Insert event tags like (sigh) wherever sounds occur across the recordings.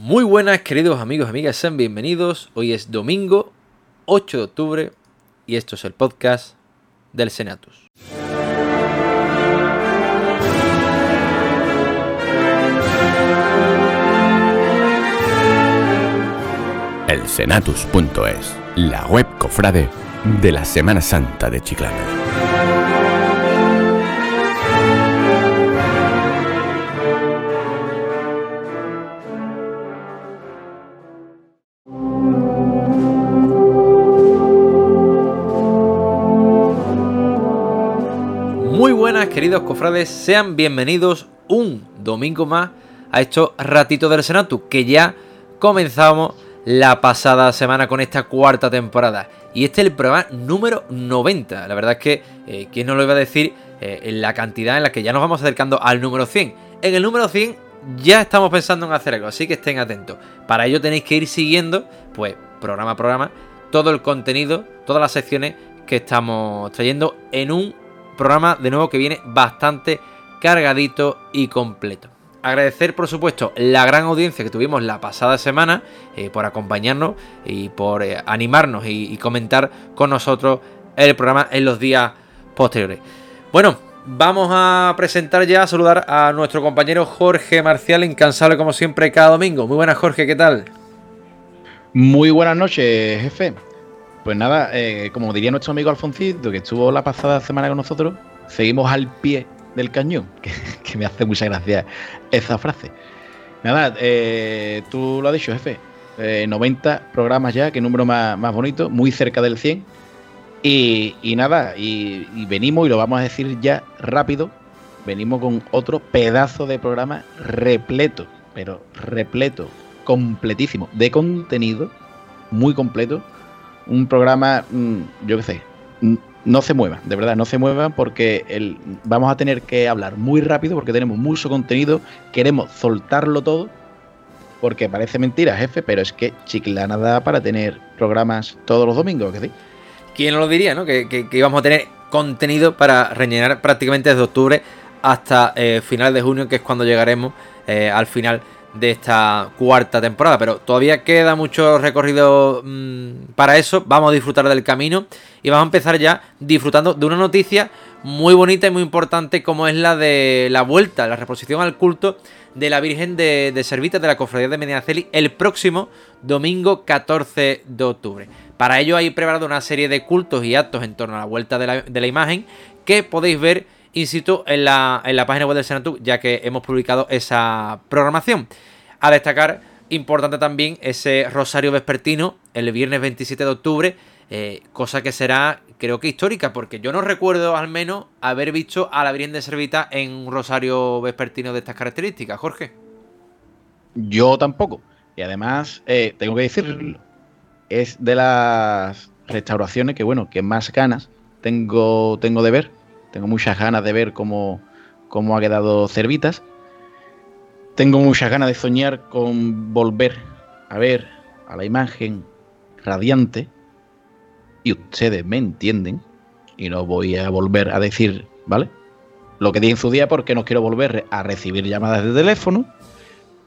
Muy buenas queridos amigos, amigas, sean bienvenidos. Hoy es domingo 8 de octubre y esto es el podcast del Senatus. El Senatus.es, la web cofrade de la Semana Santa de Chiclana. Cofrades, sean bienvenidos un domingo más a estos ratitos del Senatus que ya comenzamos la pasada semana con esta cuarta temporada. Y este es el programa número 90. La verdad es que, eh, ¿quién no lo iba a decir? Eh, en la cantidad en la que ya nos vamos acercando al número 100. En el número 100 ya estamos pensando en hacer algo, así que estén atentos. Para ello tenéis que ir siguiendo, pues, programa a programa, todo el contenido, todas las secciones que estamos trayendo en un programa de nuevo que viene bastante cargadito y completo. Agradecer, por supuesto, la gran audiencia que tuvimos la pasada semana eh, por acompañarnos y por eh, animarnos y, y comentar con nosotros el programa en los días posteriores. Bueno, vamos a presentar ya, a saludar a nuestro compañero Jorge Marcial, incansable como siempre cada domingo. Muy buenas, Jorge, ¿qué tal? Muy buenas noches, jefe. Pues nada, eh, como diría nuestro amigo Alfoncito, que estuvo la pasada semana con nosotros, seguimos al pie del cañón, (laughs) que, me hace mucha gracia esa frase. Nada, eh, tú lo has dicho, jefe. Eh, 90 programas ya, qué número más, bonito, muy cerca del 100. Y, nada, y venimos, y lo vamos a decir ya rápido, venimos con otro pedazo de programa repleto, pero repleto, completísimo, de contenido, muy completo. Un programa, mm, yo qué sé, no se muevan, de verdad, no se muevan porque el, vamos a tener que hablar muy rápido porque tenemos mucho contenido, queremos soltarlo todo, porque parece mentira, jefe, pero es que Chiclana da para tener programas todos los domingos, ¿que sí? ¿Quién lo diría, no? Que, que- que íbamos a tener contenido para rellenar prácticamente desde octubre hasta eh, final de junio, que es cuando llegaremos eh, al final de esta cuarta temporada. Pero todavía queda mucho recorrido mm, para eso. Vamos a disfrutar del camino y vamos a empezar ya disfrutando de una noticia muy bonita y muy importante como es la de la vuelta, la reposición al culto de la Virgen de, Servitas de la Cofradía de Medinaceli el próximo domingo 14 de octubre. Para ello hay preparado una serie de cultos y actos en torno a la vuelta de la imagen que podéis ver in situ en la, en la página web del Senatu, ya que hemos publicado esa programación. A destacar, importante también, ese rosario vespertino el viernes 27 de octubre, eh, cosa que será, creo que histórica, porque yo no recuerdo al menos haber visto a la Virgen de Servita en un rosario vespertino de estas características, Jorge. Yo tampoco. Y además, eh, tengo que decirlo, es de las restauraciones que, bueno, que más ganas tengo, tengo de ver. Tengo muchas ganas de ver cómo, cómo ha quedado Cervitas. Tengo muchas ganas de soñar con volver a ver a la imagen radiante. Y ustedes me entienden. Y no voy a volver a decir, ¿vale? Lo que di en su día porque no quiero volver a recibir llamadas de teléfono.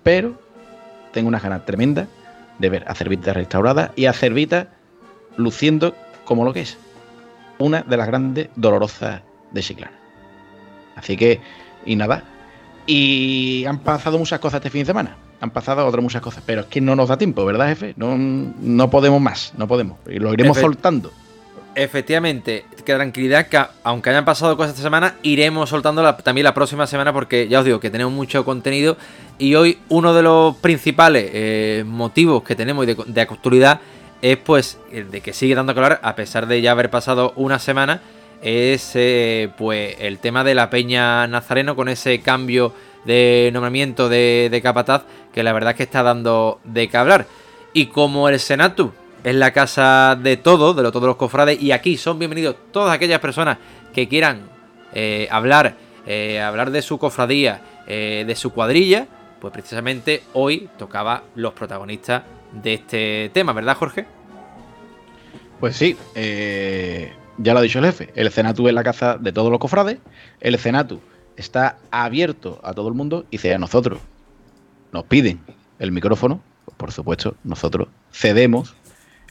Pero tengo unas ganas tremendas de ver a Cervita restaurada y a Cervita luciendo como lo que es. Una de las grandes dolorosas de Chiclana. Así que, y nada. Y han pasado muchas cosas este fin de semana. Han pasado otras muchas cosas. Pero es que no nos da tiempo, ¿verdad, jefe? No, no podemos más, no podemos. Y lo iremos Efe- soltando. Efectivamente, que tranquilidad que aunque hayan pasado cosas esta semana, iremos soltando la- también la próxima semana porque ya os digo que tenemos mucho contenido y hoy uno de los principales eh, motivos que tenemos de, de actualidad es pues el de que sigue dando hablar a pesar de ya haber pasado una semana es eh, pues el tema de la Peña Nazareno con ese cambio de nombramiento de, de capataz que la verdad es que está dando de qué hablar y como el Senatu es la casa de todos, de todos los cofrades, y aquí son bienvenidos todas aquellas personas que quieran eh, hablar, eh, hablar de su cofradía, de su cuadrilla, pues precisamente hoy tocaba los protagonistas de este tema, ¿verdad, Jorge? Pues sí, eh, ya lo ha dicho el jefe. El Cenatu es la casa de todos los cofrades. El Cenatu está abierto a todo el mundo y si a nosotros nos piden el micrófono, pues, por supuesto, nosotros cedemos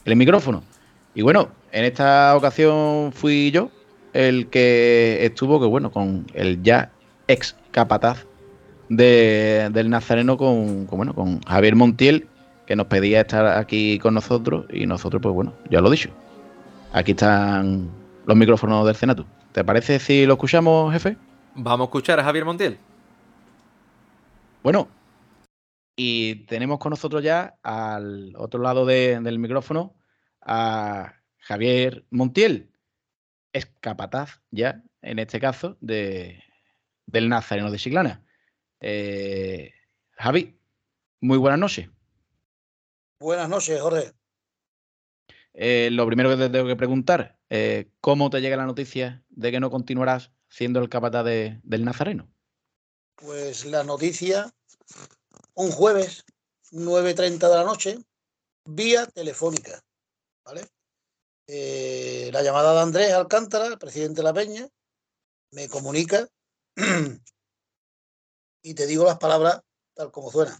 el micrófono. Y bueno, en esta ocasión fui yo el que estuvo, que bueno, con el ya ex capataz del Nazareno con, bueno, con Javier Montiel, que nos pedía estar aquí con nosotros y nosotros, pues bueno, ya lo he dicho. Aquí están los micrófonos del Senatu. ¿Te parece si lo escuchamos, jefe? Vamos a escuchar a Javier Montiel. Bueno, y tenemos con nosotros ya al otro lado del micrófono a Javier Montiel, es capataz ya, en este caso, de, del Nazareno de Chiclana. Eh, Javi, muy buenas noches. Buenas noches, Jorge. Eh, lo primero que te tengo que preguntar, eh, ¿cómo te llega la noticia de que no continuarás siendo el capataz del Nazareno? Pues la noticia, un jueves, 9.30 de la noche, vía telefónica, ¿vale? Eh, la llamada de Andrés Alcántara, el presidente de la Peña, me comunica (clears throat) y te digo las palabras tal como suena.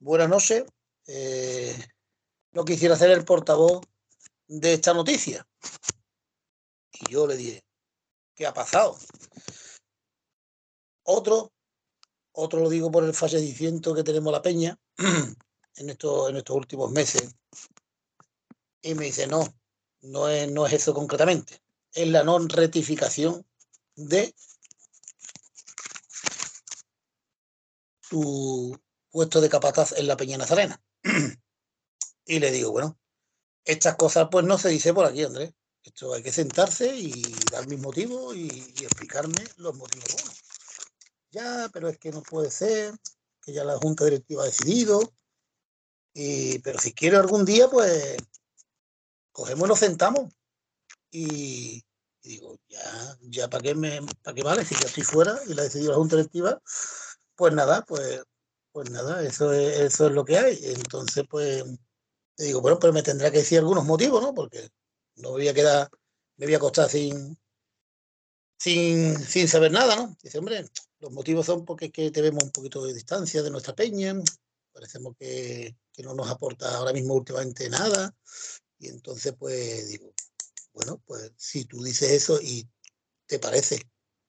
Buenas noches. No quisiera ser el portavoz de esta noticia. Y yo le dije, ¿qué ha pasado? Otro, otro lo digo por el fallecimiento que tenemos la peña (clears throat) en estos, en estos últimos meses. Y me dice, no, no es, no es eso concretamente. Es la no rectificación de tu puesto de capataz en la Peña Nazarena. (clears throat) y le digo, bueno, estas cosas pues no se dice por aquí, Andrés. Esto hay que sentarse y dar mis motivos y, explicarme los motivos buenos. Ya, pero es que no puede ser, que ya la Junta Directiva ha decidido. Y, pero si quiero algún día, pues cogemos y nos sentamos. Y, digo, ya, ya para qué me, qué vale, si ya estoy fuera y la ha decidido la Junta Directiva, pues nada, pues, pues nada, eso es, eso es lo que hay. Entonces, pues, te digo, bueno, pero me tendrá que decir algunos motivos, ¿no? Porque no me voy a quedar, me voy a acostar sin, sin, sin saber nada, ¿no? Dice, hombre, los motivos son porque es que tenemos un poquito de distancia de nuestra peña, parecemos que, que no nos aporta ahora mismo últimamente nada. Y entonces, pues digo, bueno, pues si tú dices eso y te parece,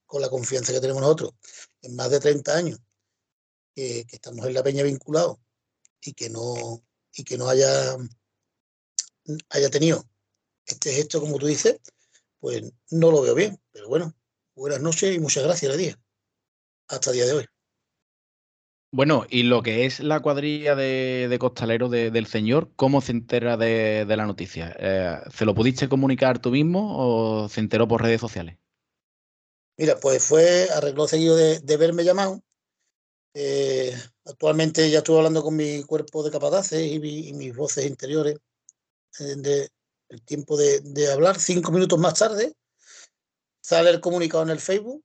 con la confianza que tenemos nosotros, en más de 30 años, que, que estamos en la peña vinculados y que no, y que no haya, haya tenido este gesto, como tú dices, pues no lo veo bien. Pero bueno, buenas noches y muchas gracias, le día. Hasta el día de hoy. Bueno, y lo que es la cuadrilla de, de costaleros de, del señor, ¿cómo se entera de, de la noticia? Eh, ¿Se lo pudiste comunicar tú mismo o se enteró por redes sociales? Mira, pues fue arregló seguido de, de verme llamado. Eh, actualmente ya estuve hablando con mi cuerpo de capataces y, mi, mis voces interiores eh, de, el tiempo de, hablar. Cinco minutos más tarde sale el comunicado en el Facebook.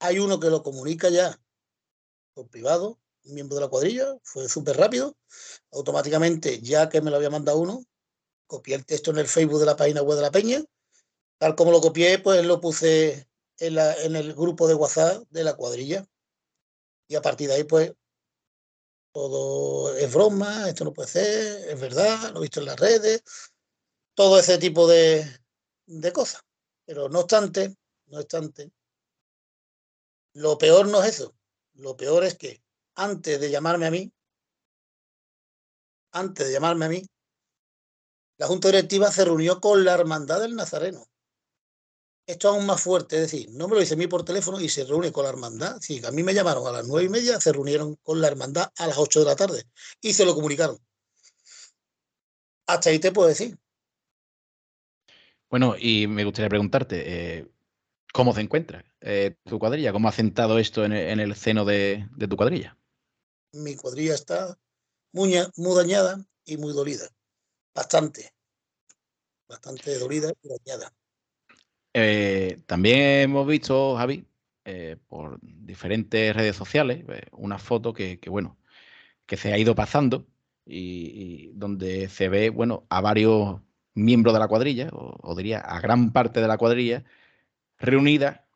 Hay uno que lo comunica ya por privado, un miembro de la cuadrilla, fue súper rápido. Automáticamente, ya que me lo había mandado uno, copié el texto en el Facebook de la página web de la Peña. Tal como lo copié, pues lo puse en, en el grupo de WhatsApp de la cuadrilla. Y a partir de ahí, pues, todo es broma, esto no puede ser, es verdad, lo he visto en las redes, todo ese tipo de, de cosas. Pero no obstante, no obstante, lo peor no es eso. Lo peor es que antes de llamarme a mí, antes de llamarme a mí, la Junta Directiva se reunió con la Hermandad del Nazareno. Esto aún más fuerte, es decir, no me lo dice a mí por teléfono y se reúne con la hermandad. Sí, a mí me llamaron a las nueve y media, se reunieron con la hermandad a las ocho de la tarde y se lo comunicaron. Hasta ahí te puedo decir. Bueno, y me gustaría preguntarte, eh, ¿cómo se encuentra eh, tu cuadrilla? ¿Cómo ha sentado esto en el, en el seno de, de, tu cuadrilla? Mi cuadrilla está muy, muy dañada y muy dolida. Bastante. Bastante dolida y dañada. Eh, también hemos visto, Javi, eh, por diferentes redes sociales, eh, una foto que, bueno, que se ha ido pasando y, donde se ve, bueno, a varios miembros de la cuadrilla, o, diría a gran parte de la cuadrilla, reunida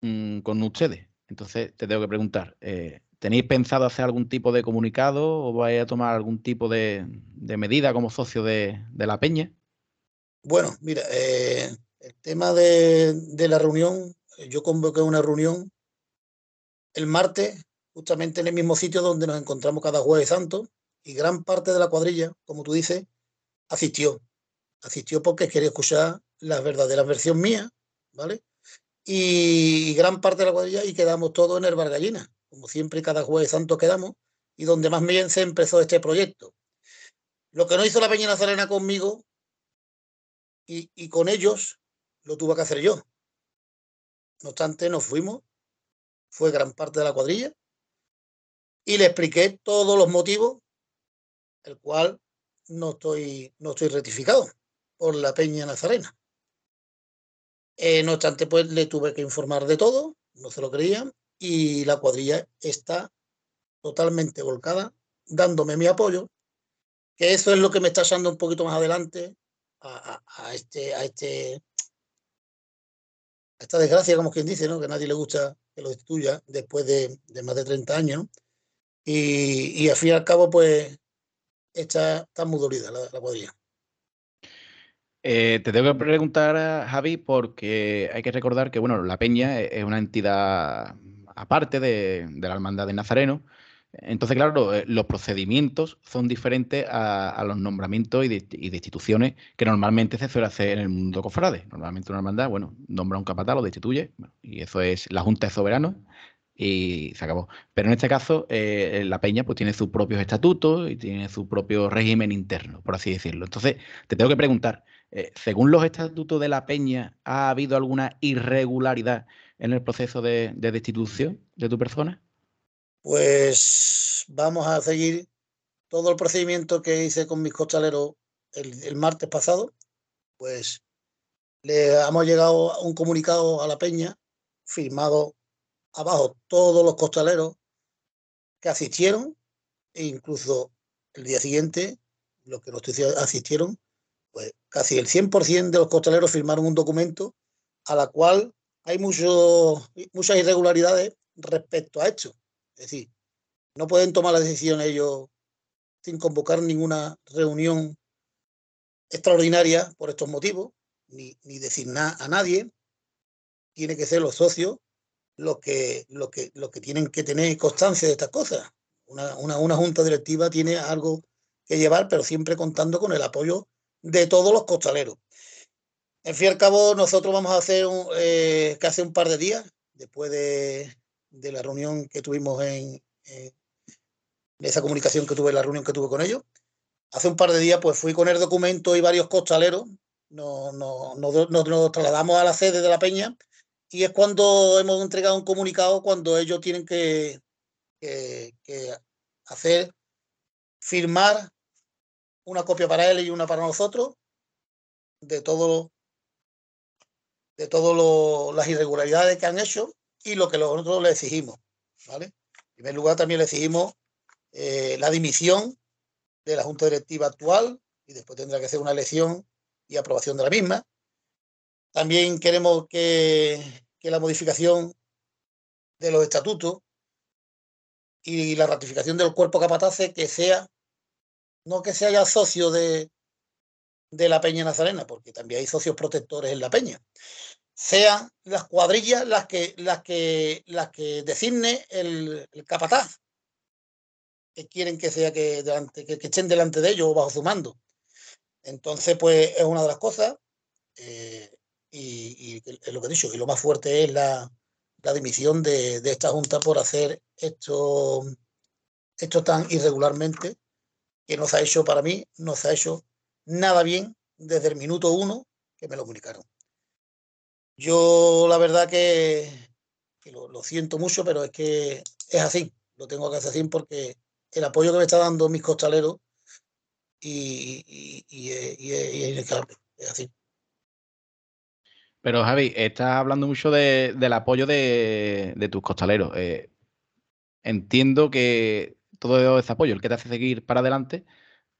mmm, con ustedes. Entonces te tengo que preguntar, eh, ¿tenéis pensado hacer algún tipo de comunicado o vais a tomar algún tipo de, medida como socio de, la peña? Bueno, mira, eh, el tema de, la reunión, yo convoqué una reunión el martes, justamente en el mismo sitio donde nos encontramos cada jueves santo, y gran parte de la cuadrilla, como tú dices, asistió. Asistió porque quería escuchar la verdadera versión mía, ¿vale? Y, gran parte de la cuadrilla y quedamos todos en el Bargallina, como siempre cada jueves santo quedamos, y donde más bien se empezó este proyecto. Lo que no hizo la Peña Nazarena conmigo y con ellos, lo tuve que hacer yo. No obstante, nos fuimos, fue gran parte de la cuadrilla, y le expliqué todos los motivos, el cual no estoy, no estoy rectificado por la Peña Nazarena. Eh, no obstante, pues le tuve que informar de todo, no se lo creían, y la cuadrilla está totalmente volcada, dándome mi apoyo, que eso es lo que me está echando un poquito más adelante a, este, a este, esta desgracia, como quien dice, ¿no? Que a nadie le gusta que lo destituya después de, más de 30 años, y, al fin y al cabo, pues, está, está muy dolida la cuadrilla. Eh, te tengo que preguntar, Javi, porque hay que recordar que bueno, la Peña es una entidad aparte de, la Hermandad de Nazareno. Entonces, claro, eh, los procedimientos son diferentes a, los nombramientos y de, que normalmente se suele hacer en el mundo cofrade. Normalmente una hermandad, bueno, nombra un capataz, lo destituye, y eso es la Junta de Soberanos, y se acabó. Pero en este caso, eh, la Peña pues tiene sus propios estatutos y tiene su propio régimen interno, por así decirlo. Entonces, te tengo que preguntar, eh, según los estatutos de la Peña, ¿ha habido alguna irregularidad en el proceso de, destitución de tu persona? Pues vamos a seguir todo el procedimiento que hice con mis costaleros el, martes pasado. Pues le hemos llegado a un comunicado a la Peña, firmado abajo todos los costaleros que asistieron, e incluso el día siguiente, los que no asistieron, pues casi el 100% de los costaleros firmaron un documento a la cual hay muchas irregularidades respecto a esto. Es decir, no pueden tomar la decisión ellos sin convocar ninguna reunión extraordinaria por estos motivos, ni, ni decir nada a nadie. Tiene que ser los socios los que, lo que, lo que tienen que tener constancia de estas cosas. Una, una, una junta directiva tiene algo que llevar, pero siempre contando con el apoyo de todos los costaleros. En fin y al cabo, nosotros vamos a hacer un, eh, casi un par de días, después de, la reunión que tuvimos en, esa comunicación que tuve, la reunión que tuve con ellos. Hace un par de días, pues fui con el documento y varios costaleros, nos, nos trasladamos a la sede de la Peña y es cuando hemos entregado un comunicado cuando ellos tienen que hacer, firmar una copia para él y una para nosotros de todo de todas las irregularidades que han hecho y lo que nosotros le exigimos. ¿vale? En primer lugar, también le exigimos eh, la dimisión de la Junta Directiva actual y después tendrá que ser una elección y aprobación de la misma. También queremos que, que la modificación de los estatutos y la ratificación del cuerpo capatace que sea no que se haya socio de, de la Peña Nazarena, porque también hay socios protectores en la Peña, sean las cuadrillas las que, las que, las que designe el, capataz, que quieren que sea que, delante, que, estén delante de ellos o bajo su mando. Entonces, pues es una de las cosas, eh, y, es lo que he dicho, y lo más fuerte es la, la dimisión de, de, esta Junta por hacer esto, esto tan irregularmente que no se ha hecho para mí, no se ha hecho nada bien desde el minuto uno que me lo comunicaron. Yo la verdad que, lo, siento mucho, pero es que es así, lo tengo que hacer así porque el apoyo que me está dando mis costaleros y, y, es es así. Pero Javi, estás hablando mucho del apoyo de, tus costaleros. Eh, entiendo que todo ese apoyo, el que te hace seguir para adelante,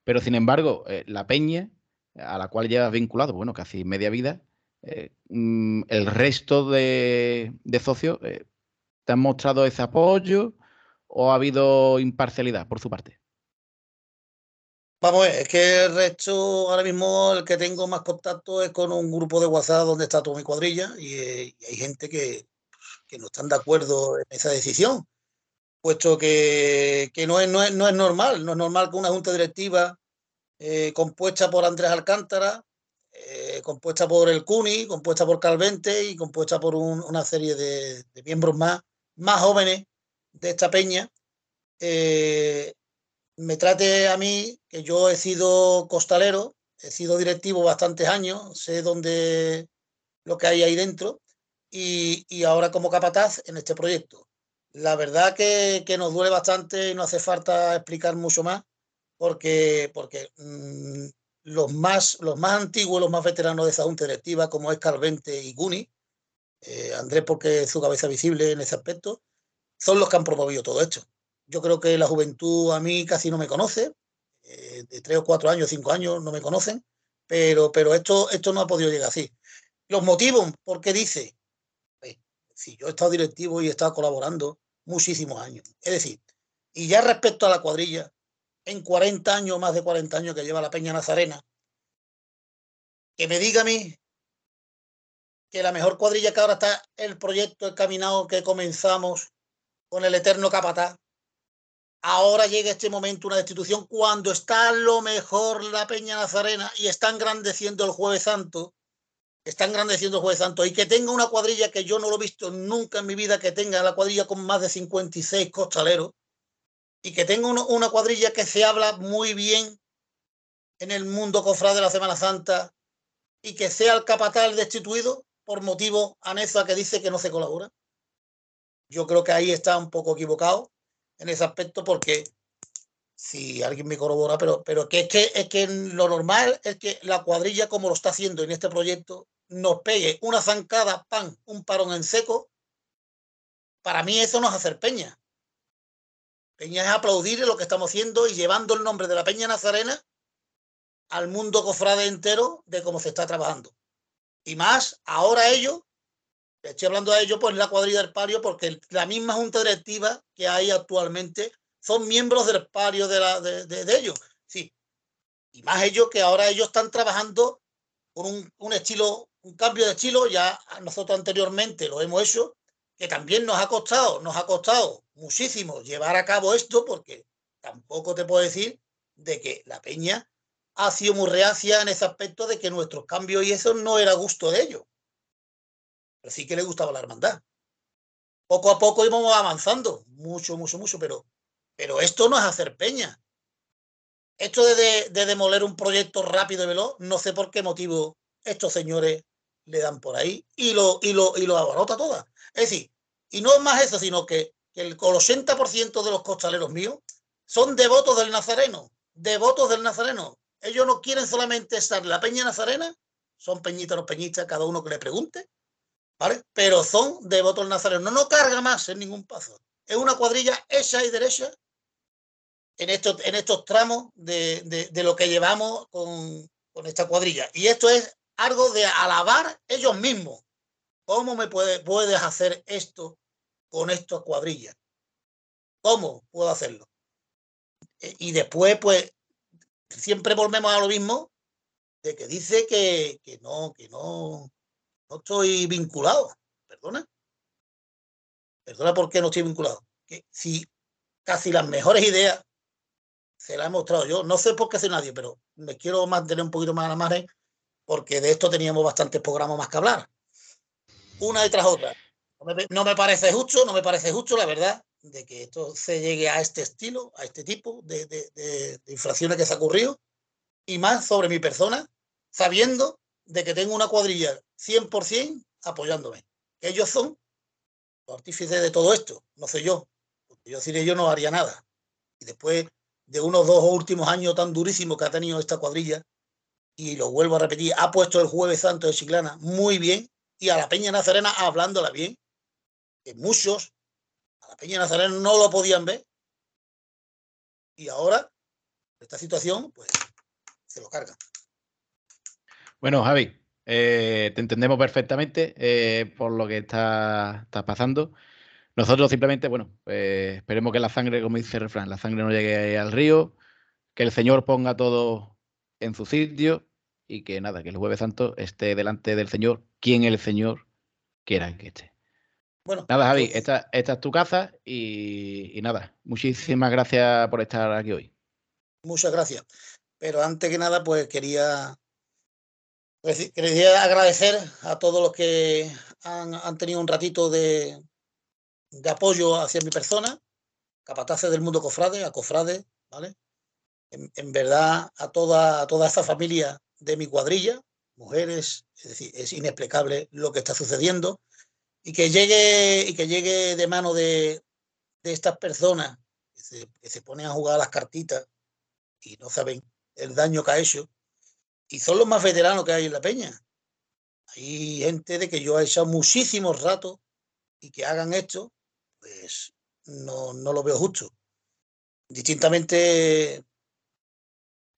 pero sin embargo, eh, la peña, a la cual llevas vinculado, bueno, casi media vida, eh, mm, el resto de, socios eh, te han mostrado ese apoyo o ha habido imparcialidad por su parte? Vamos es que el resto, ahora mismo el que tengo más contacto es con un grupo de WhatsApp donde está toda mi cuadrilla y, eh, hay gente que, no están de acuerdo en esa decisión, puesto que, no, es, no, es, normal, no es normal que una junta directiva compuesta por Andrés Alcántara, eh, compuesta por el CUNY, compuesta por Calvente y compuesta por una serie de, miembros más, más jóvenes de esta peña, me trate a mí, que yo he sido costalero, he sido directivo bastantes años, sé dónde lo que hay ahí dentro y, ahora como capataz en este proyecto. La verdad que, nos duele bastante y no hace falta explicar mucho más porque, porque mm, los, más, los más antiguos, los más veteranos de esa junta directiva, como es Carvente y Guni, eh, Andrés porque es su cabeza visible en ese aspecto, son los que han promovido todo esto. Yo creo que la juventud a mí casi no me conoce, eh, de tres o cuatro años, cinco años no me conocen, pero, pero esto, esto no ha podido llegar así. Los motivos, ¿por qué dice? Pues, si yo he estado directivo y he estado colaborando muchísimos años. Es decir, y ya respecto a la cuadrilla, en 40 años, más de 40 años que lleva la Peña Nazarena, que me diga a mí que la mejor cuadrilla que ahora está el proyecto el caminado que comenzamos con el eterno Capatá, ahora llega este momento, una destitución, cuando está lo mejor la Peña Nazarena y está engrandeciendo el Jueves Santo, está engrandeciendo el Jueves Santo, y que tenga una cuadrilla que yo no lo he visto nunca en mi vida, que tenga la cuadrilla con más de 56 costaleros, y que tenga una cuadrilla que se habla muy bien en el mundo cofrade de la Semana Santa, y que sea el capatal destituido por motivo anexo que dice que no se colabora. Yo creo que ahí está un poco equivocado en ese aspecto porque si alguien me corrobora, pero, pero que es que es que lo normal es que la cuadrilla, como lo está haciendo en este proyecto, nos pegue una zancada, pan, un parón en seco. Para mí eso no es hacer peña. Peña es aplaudir lo que estamos haciendo y llevando el nombre de la Peña Nazarena al mundo cofrade entero de cómo se está trabajando. Y más, ahora ellos estoy hablando de ello, pues la cuadrilla del pario, porque la misma junta directiva que hay actualmente son miembros del pario de, la, de, ellos. Sí. Y más ellos que ahora ellos están trabajando con un, un, estilo, un cambio de estilo, ya nosotros anteriormente lo hemos hecho, que también nos ha costado, nos ha costado muchísimo llevar a cabo esto, porque tampoco te puedo decir de que la peña ha sido muy reacia en ese aspecto de que nuestros cambios y eso no era gusto de ellos pero sí que le gustaba la hermandad. Poco a poco íbamos avanzando, mucho, mucho, mucho, pero, pero esto no es hacer peña. Esto de, demoler un proyecto rápido y veloz, no sé por qué motivo estos señores le dan por ahí y lo, y lo, y lo abarota toda. Es decir, y no es más eso, sino que, el, 80% de los costaleros míos son devotos del Nazareno, devotos del Nazareno. Ellos no quieren solamente estar en la peña nazarena, son peñitas los peñistas, cada uno que le pregunte, ¿vale? Pero son devotos nazarenos. No, no carga más en ningún paso. Es una cuadrilla hecha y derecha en estos, en estos tramos de, lo que llevamos con, esta cuadrilla. Y esto es algo de alabar ellos mismos. ¿Cómo me puede, puedes hacer esto con esta cuadrilla? ¿Cómo puedo hacerlo? E, y después, pues, siempre volvemos a lo mismo de que dice que, que no, que no, no estoy vinculado. Perdona. Perdona por qué no estoy vinculado. Que si casi las mejores ideas se las he mostrado yo, no sé por qué soy nadie, pero me quiero mantener un poquito más a la margen porque de esto teníamos bastantes programas más que hablar. Una detrás otra. No me, parece justo, no me parece justo, la verdad, de que esto se llegue a este estilo, a este tipo de, de infracciones que se ha ocurrido, y más sobre mi persona, sabiendo de que tengo una cuadrilla 100% apoyándome. Ellos son los artífices de todo esto, no sé yo. Porque yo sin ellos no haría nada. Y después de unos dos últimos años tan durísimos que ha tenido esta cuadrilla, y lo vuelvo a repetir, ha puesto el Jueves Santo de Chiclana muy bien, y a la Peña Nazarena hablándola bien, que muchos a la Peña Nazarena no lo podían ver, y ahora, esta situación, pues se lo cargan. Bueno, Javi, eh, te entendemos perfectamente eh, por lo que está, pasando. Nosotros simplemente, bueno, pues esperemos que la sangre, como dice el refrán, la sangre no llegue al río, que el Señor ponga todo en su sitio y que nada, que el Jueves Santo esté delante del Señor, quien el Señor quiera que esté. Bueno, nada, Javi, pues esta, esta es tu casa y, nada, muchísimas gracias por estar aquí hoy. Muchas gracias. Pero antes que nada, pues quería, quería agradecer a todos los que han, tenido un ratito de, de, apoyo hacia mi persona, capataces del mundo cofrade, a cofrade, ¿vale? En, verdad, a toda, a toda esta familia de mi cuadrilla, mujeres, es decir, es inexplicable lo que está sucediendo y que llegue, y que llegue de mano de, de estas personas que se, ponen a jugar las cartitas y no saben el daño que ha hecho. Y son los más veteranos que hay en la peña. Hay gente de que yo he echado muchísimos ratos y que hagan esto, pues no, no lo veo justo. Distintamente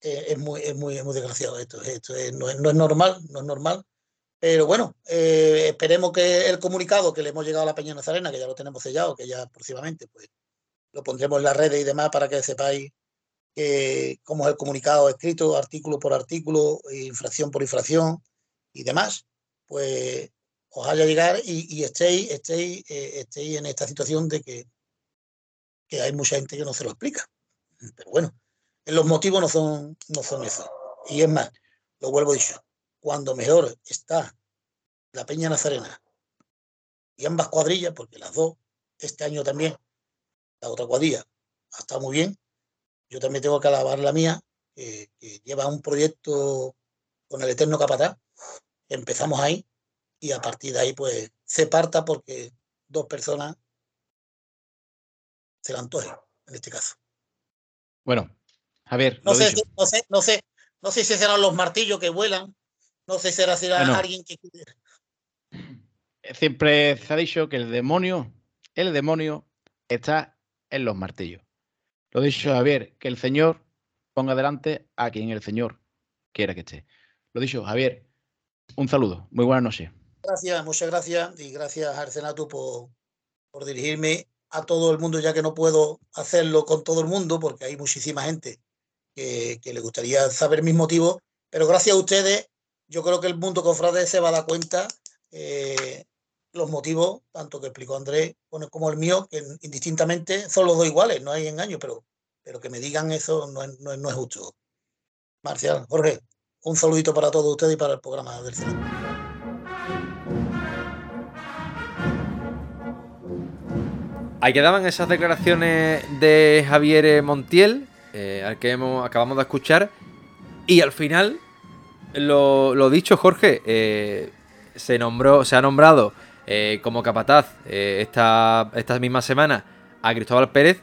eh, es, muy, es, muy, muy desgraciado esto. esto no, es, no, es, normal, no es normal. Pero bueno, eh, esperemos que el comunicado que le hemos llegado a la Peña Nazarena, que ya lo tenemos sellado, que ya próximamente pues lo pondremos en las redes y demás para que sepáis que, cómo es el comunicado escrito, artículo por artículo, infracción por infracción y demás, pues os haya llegar y, y estéis, estéis, eh, estéis en esta situación de que, que hay mucha gente que no se lo explica. Pero bueno, los motivos no son, no son esos. Y es más, lo vuelvo a decir, cuando mejor está la Peña Nazarena y ambas cuadrillas, porque las dos, este año también, la otra cuadrilla estado muy bien. Yo también tengo que alabar la mía, que lleva un proyecto con el Eterno Capataz. Empezamos ahí y a partir de ahí, pues se parta porque dos personas se la antojen, en este caso. Bueno, a ver. No sé, no sé, no sé, no sé si serán los martillos que vuelan, no sé si será, será alguien que. Siempre se ha dicho que el demonio, el demonio está en los martillos. Lo dicho Javier, que el Señor ponga delante a quien el Señor quiera que esté. Lo dicho Javier, un saludo, muy buenas noches. Gracias, muchas gracias y gracias Arsenato por, por dirigirme a todo el mundo, ya que no puedo hacerlo con todo el mundo porque hay muchísima gente que, le gustaría saber mis motivos, pero gracias a ustedes yo creo que el mundo cofrade se va a dar cuenta eh, los motivos, tanto que explicó Andrés como el mío, que indistintamente son los dos iguales, no hay engaño, pero, pero que me digan eso no es, no es, justo. Marcial, Jorge, un saludito para todos ustedes y para el programa del Senado. Ahí quedaban esas declaraciones de Javier Montiel, eh, al que hemos, acabamos de escuchar. Y al final, lo, dicho, Jorge, eh, se nombró, se ha nombrado eh, como capataz esta, esta misma semana a Cristóbal Pérez.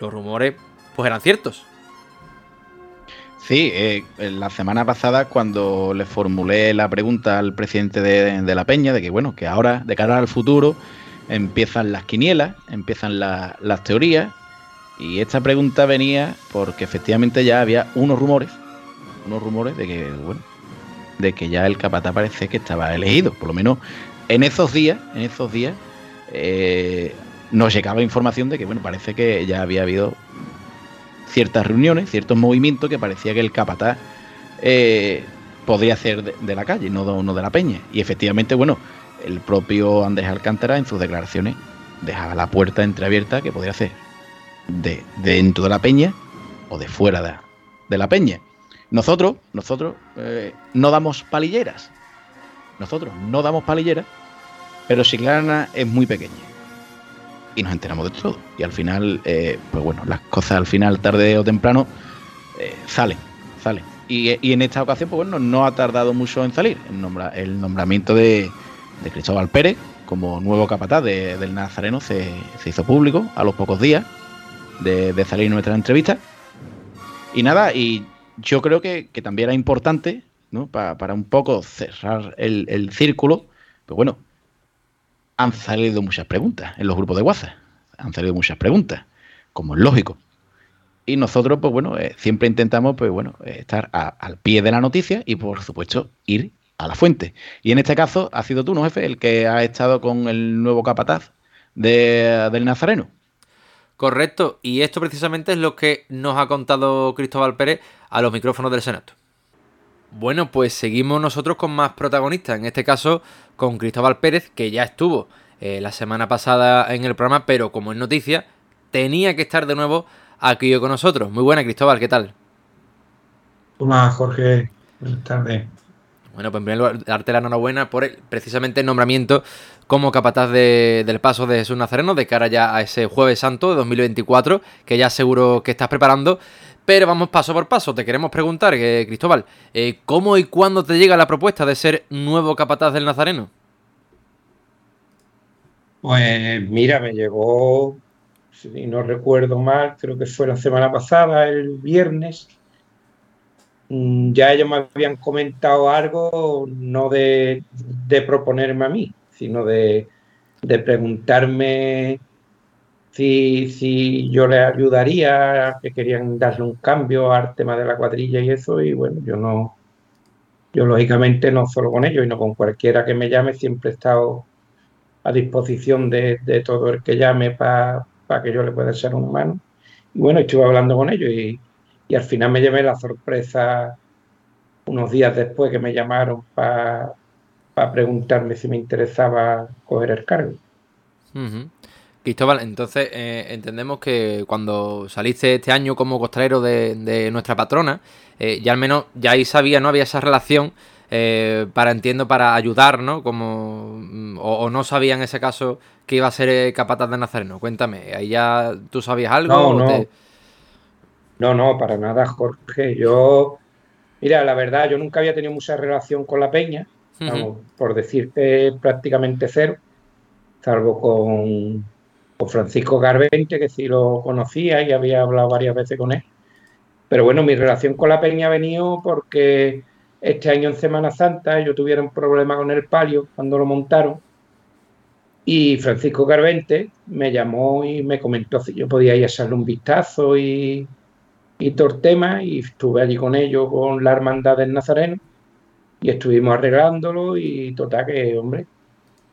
Los rumores, pues eran ciertos. Sí, la semana pasada cuando le formulé la pregunta al presidente de, la Peña de que bueno, que ahora de cara al futuro empiezan las quinielas, empiezan las teorías y esta pregunta venía porque efectivamente ya había unos rumores, unos rumores de que, bueno, de que ya el capataz parece que estaba elegido. Por lo menos en esos días, en esos días, eh, nos llegaba información de que, bueno, parece que ya había habido ciertas reuniones, ciertos movimientos que parecía que el capataz eh, podría ser de, la calle, no de la peña. Y efectivamente, bueno, el propio Andrés Alcántara en sus declaraciones dejaba la puerta entreabierta que podría ser de, dentro de la peña o de fuera de, la peña. Nosotros, nosotros eh, no damos palilleras. Nosotros no damos palilleras, pero Chiclana es muy pequeña. Y nos enteramos de todo. Y al final, eh, pues bueno, las cosas al final, tarde o temprano, eh, salen, salen. Y, en esta ocasión, pues bueno, no ha tardado mucho en salir el, el nombramiento de, de, Cristóbal Pérez como nuevo capataz del Nazareno se, se hizo público a los pocos días de, salir nuestra entrevista. Y nada, y yo creo que, también era importante, ¿no? para un poco cerrar el, círculo, pues bueno, han salido muchas preguntas en los grupos de WhatsApp. Han salido muchas preguntas, como es lógico. Y nosotros, pues bueno, eh, siempre intentamos, pues bueno, estar al pie de la noticia y, por supuesto, ir a la fuente. Y en este caso ha sido tú, ¿no, jefe? El que ha estado con el nuevo capataz del Nazareno. Correcto, y esto precisamente es lo que nos ha contado Cristóbal Pérez a los micrófonos del Senato. Bueno, pues seguimos nosotros con más protagonistas, en este caso con Cristóbal Pérez, que ya estuvo eh, la semana pasada en el programa, pero como es noticia, tenía que estar de nuevo aquí con nosotros. Muy buena, Cristóbal, ¿qué tal? Hola, Jorge. Buenas tardes. Bueno, pues en primer lugar, darte la enhorabuena por el, precisamente el nombramiento como capataz del paso de Jesús Nazareno de cara ya a ese Jueves Santo de 2024, que ya seguro que estás preparando. Pero vamos paso por paso. Te queremos preguntar, eh, Cristóbal, eh, ¿cómo y cuándo te llega la propuesta de ser nuevo capataz del Nazareno? Pues mira, me llegó, si no recuerdo mal, creo que fue la semana pasada, el viernes. Mm, ya ellos me habían comentado algo, no de, proponerme a mí, sino de, de preguntarme si, yo le ayudaría, que querían darle un cambio al tema de la cuadrilla y eso, y bueno, yo no, yo lógicamente no solo con ellos, sino con cualquiera que me llame, siempre he estado a disposición de, todo el que llame para que yo le pueda echar una mano. Y bueno, estuve hablando con ellos y, al final me llevé la sorpresa unos días después que me llamaron para preguntarme si me interesaba coger el cargo. Cristóbal, entonces eh, entendemos que cuando saliste este año como costalero de, nuestra patrona, eh, ya al menos ya ahí sabía, ¿no? Había esa relación eh, para, entiendo, para ayudar, ¿no? Como, mm, o, no sabía en ese caso que iba a ser capataz de Nazareno. Cuéntame, ¿ahí ya tú sabías algo? No, no. No, no, para nada, Jorge. Yo, mira, la verdad, yo nunca había tenido mucha relación con la peña, por decirte prácticamente cero, salvo con o Francisco Garbente, que sí lo conocía y había hablado varias veces con él. Pero bueno, mi relación con la peña ha venido porque este año en Semana Santa yo tuviera un problema con el palio cuando lo montaron y Francisco Garbente me llamó y me comentó si yo podía ir a echarle un vistazo y, y todo el tema y estuve allí con ellos con la hermandad del Nazareno y estuvimos arreglándolo y total que, hombre,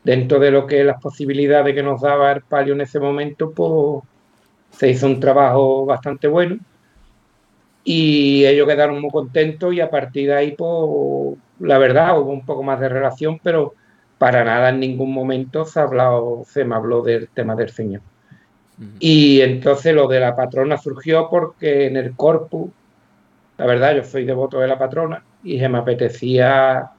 dentro de lo que las posibilidades que nos daba el palio en ese momento, pues se hizo un trabajo bastante bueno y ellos quedaron muy contentos y a partir de ahí, pues la verdad, hubo un poco más de relación, pero para nada en ningún momento se, ha hablado, se me habló del tema del Señor. Y entonces lo de la patrona surgió porque en el corpus, la verdad, yo soy devoto de la patrona y se me apetecía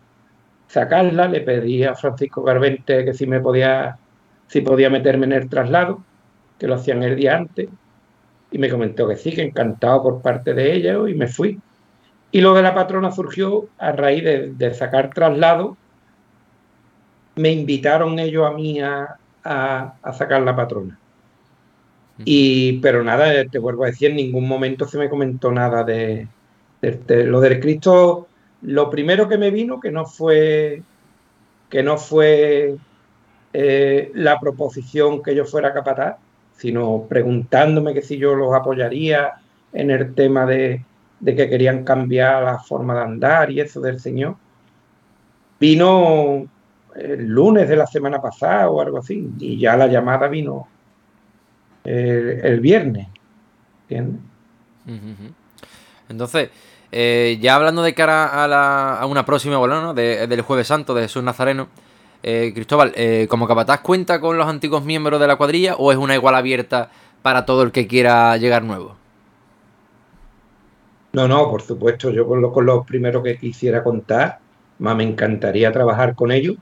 sacarla, le pedí a Francisco Garbente que si me podía, si podía meterme en el traslado, que lo hacían el día antes, y me comentó que sí, que encantado por parte de ella, y me fui. Y lo de la patrona surgió a raíz de, sacar traslado. Me invitaron ellos a mí a, sacar la patrona. Y, pero nada, te vuelvo a decir, en ningún momento se me comentó nada de, de lo del Cristo lo primero que me vino, que no fue, que no fue eh, la proposición que yo fuera capataz, sino preguntándome que si yo los apoyaría en el tema de, que querían cambiar la forma de andar y eso del Señor. Vino el lunes de la semana pasada o algo así, y ya la llamada vino el, viernes. Entonces, eh, ya hablando de cara a, una próxima bola, ¿no? del Jueves Santo de Jesús Nazareno, eh, Cristóbal, eh, ¿como capataz cuenta con los antiguos miembros de la cuadrilla o es una igual abierta para todo el que quiera llegar nuevo? No, no, por supuesto, yo con, con los primeros que quisiera contar, más me encantaría trabajar con ellos,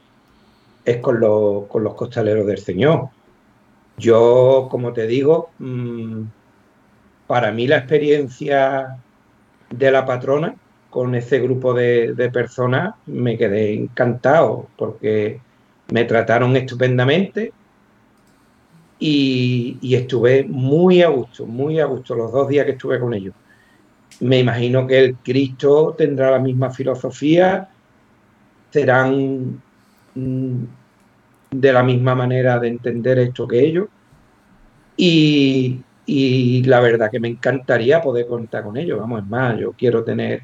es con los, con los costaleros del Señor. Yo, como te digo, mm, para mí la experiencia de la patrona con ese grupo de, personas me quedé encantado porque me trataron estupendamente y, estuve muy a gusto, muy a gusto los dos días que estuve con ellos. Me imagino que el Cristo tendrá la misma filosofía, serán mm, de la misma manera de entender esto que ellos. Y, y la verdad que me encantaría poder contar con ellos. Vamos, es más, yo quiero tener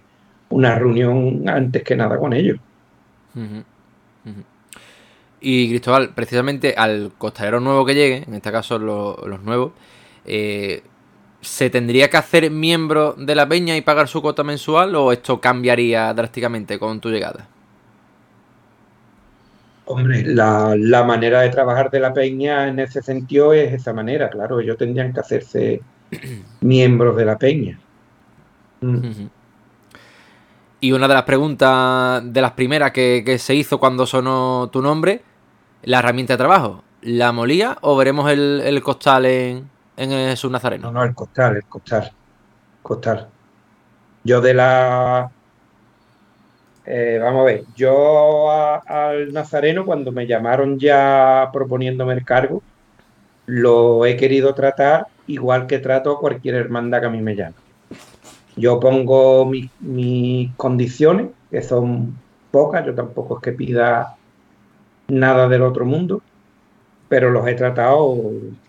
una reunión antes que nada con ellos. Y Cristóbal, precisamente al costalero nuevo que llegue, en este caso los nuevos, eh, ¿se tendría que hacer miembro de la peña y pagar su cuota mensual o esto cambiaría drásticamente con tu llegada? Hombre, la, manera de trabajar de la peña en ese sentido es esa manera, claro, ellos tendrían que hacerse (clears throat) miembros de la peña. Mm. Y una de las preguntas de las primeras que, se hizo cuando sonó tu nombre, la herramienta de trabajo, ¿la molía o veremos el, costal en, en su nazareno? No, no, el costal, el costal, costal. Yo de la eh, vamos a ver, yo al Nazareno cuando me llamaron ya proponiéndome el cargo, lo he querido tratar igual que trato a cualquier hermandad que a mí me llame. Yo pongo mis, condiciones, que son pocas, yo tampoco es que pida nada del otro mundo, pero los he tratado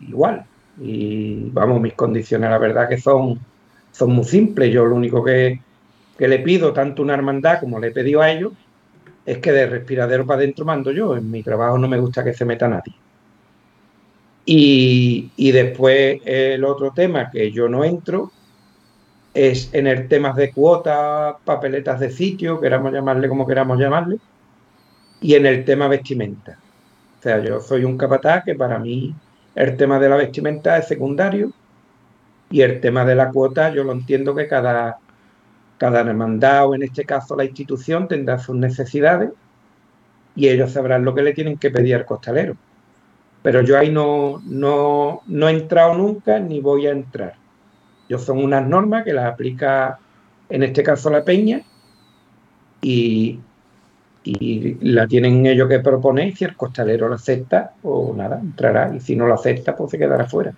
igual. Y vamos, mis condiciones la verdad que son, son muy simples. Yo lo único que, que le pido tanto una hermandad como le he pedido a ellos es que de respiradero para adentro mando yo. En mi trabajo no me gusta que se meta nadie. Y, y después el otro tema que yo no entro es en el tema de cuotas, papeletas de sitio, queramos llamarle como queramos llamarle, y en el tema vestimenta. O sea, yo soy un capataz que para mí el tema de la vestimenta es secundario y el tema de la cuota yo lo entiendo que cada cada hermandad o en este caso la institución tendrá sus necesidades y ellos sabrán lo que le tienen que pedir al costalero. Pero yo ahí no, no, no he entrado nunca ni voy a entrar. Yo son unas normas que las aplica en este caso la peña y, y la tienen ellos que proponer si el costalero lo acepta o nada, entrará y si no lo acepta pues se quedará fuera.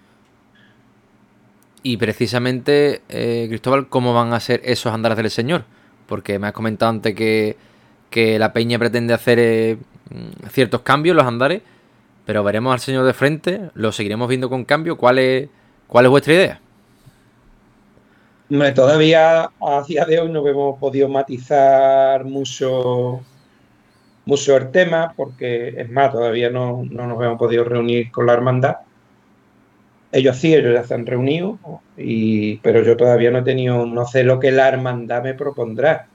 Y precisamente, eh, Cristóbal, ¿cómo van a ser esos andares del Señor? Porque me has comentado antes que, la peña pretende hacer eh, ciertos cambios, los andares, pero veremos al Señor de frente, lo seguiremos viendo con cambio. ¿Cuál es, cuál es vuestra idea? todavía a día de hoy no hemos podido matizar mucho, mucho el tema, porque es más, todavía no, no nos hemos podido reunir con la hermandad ellos sí, ellos ya se han reunido, y, pero yo todavía no he tenido, no sé lo que la hermandad me propondrá.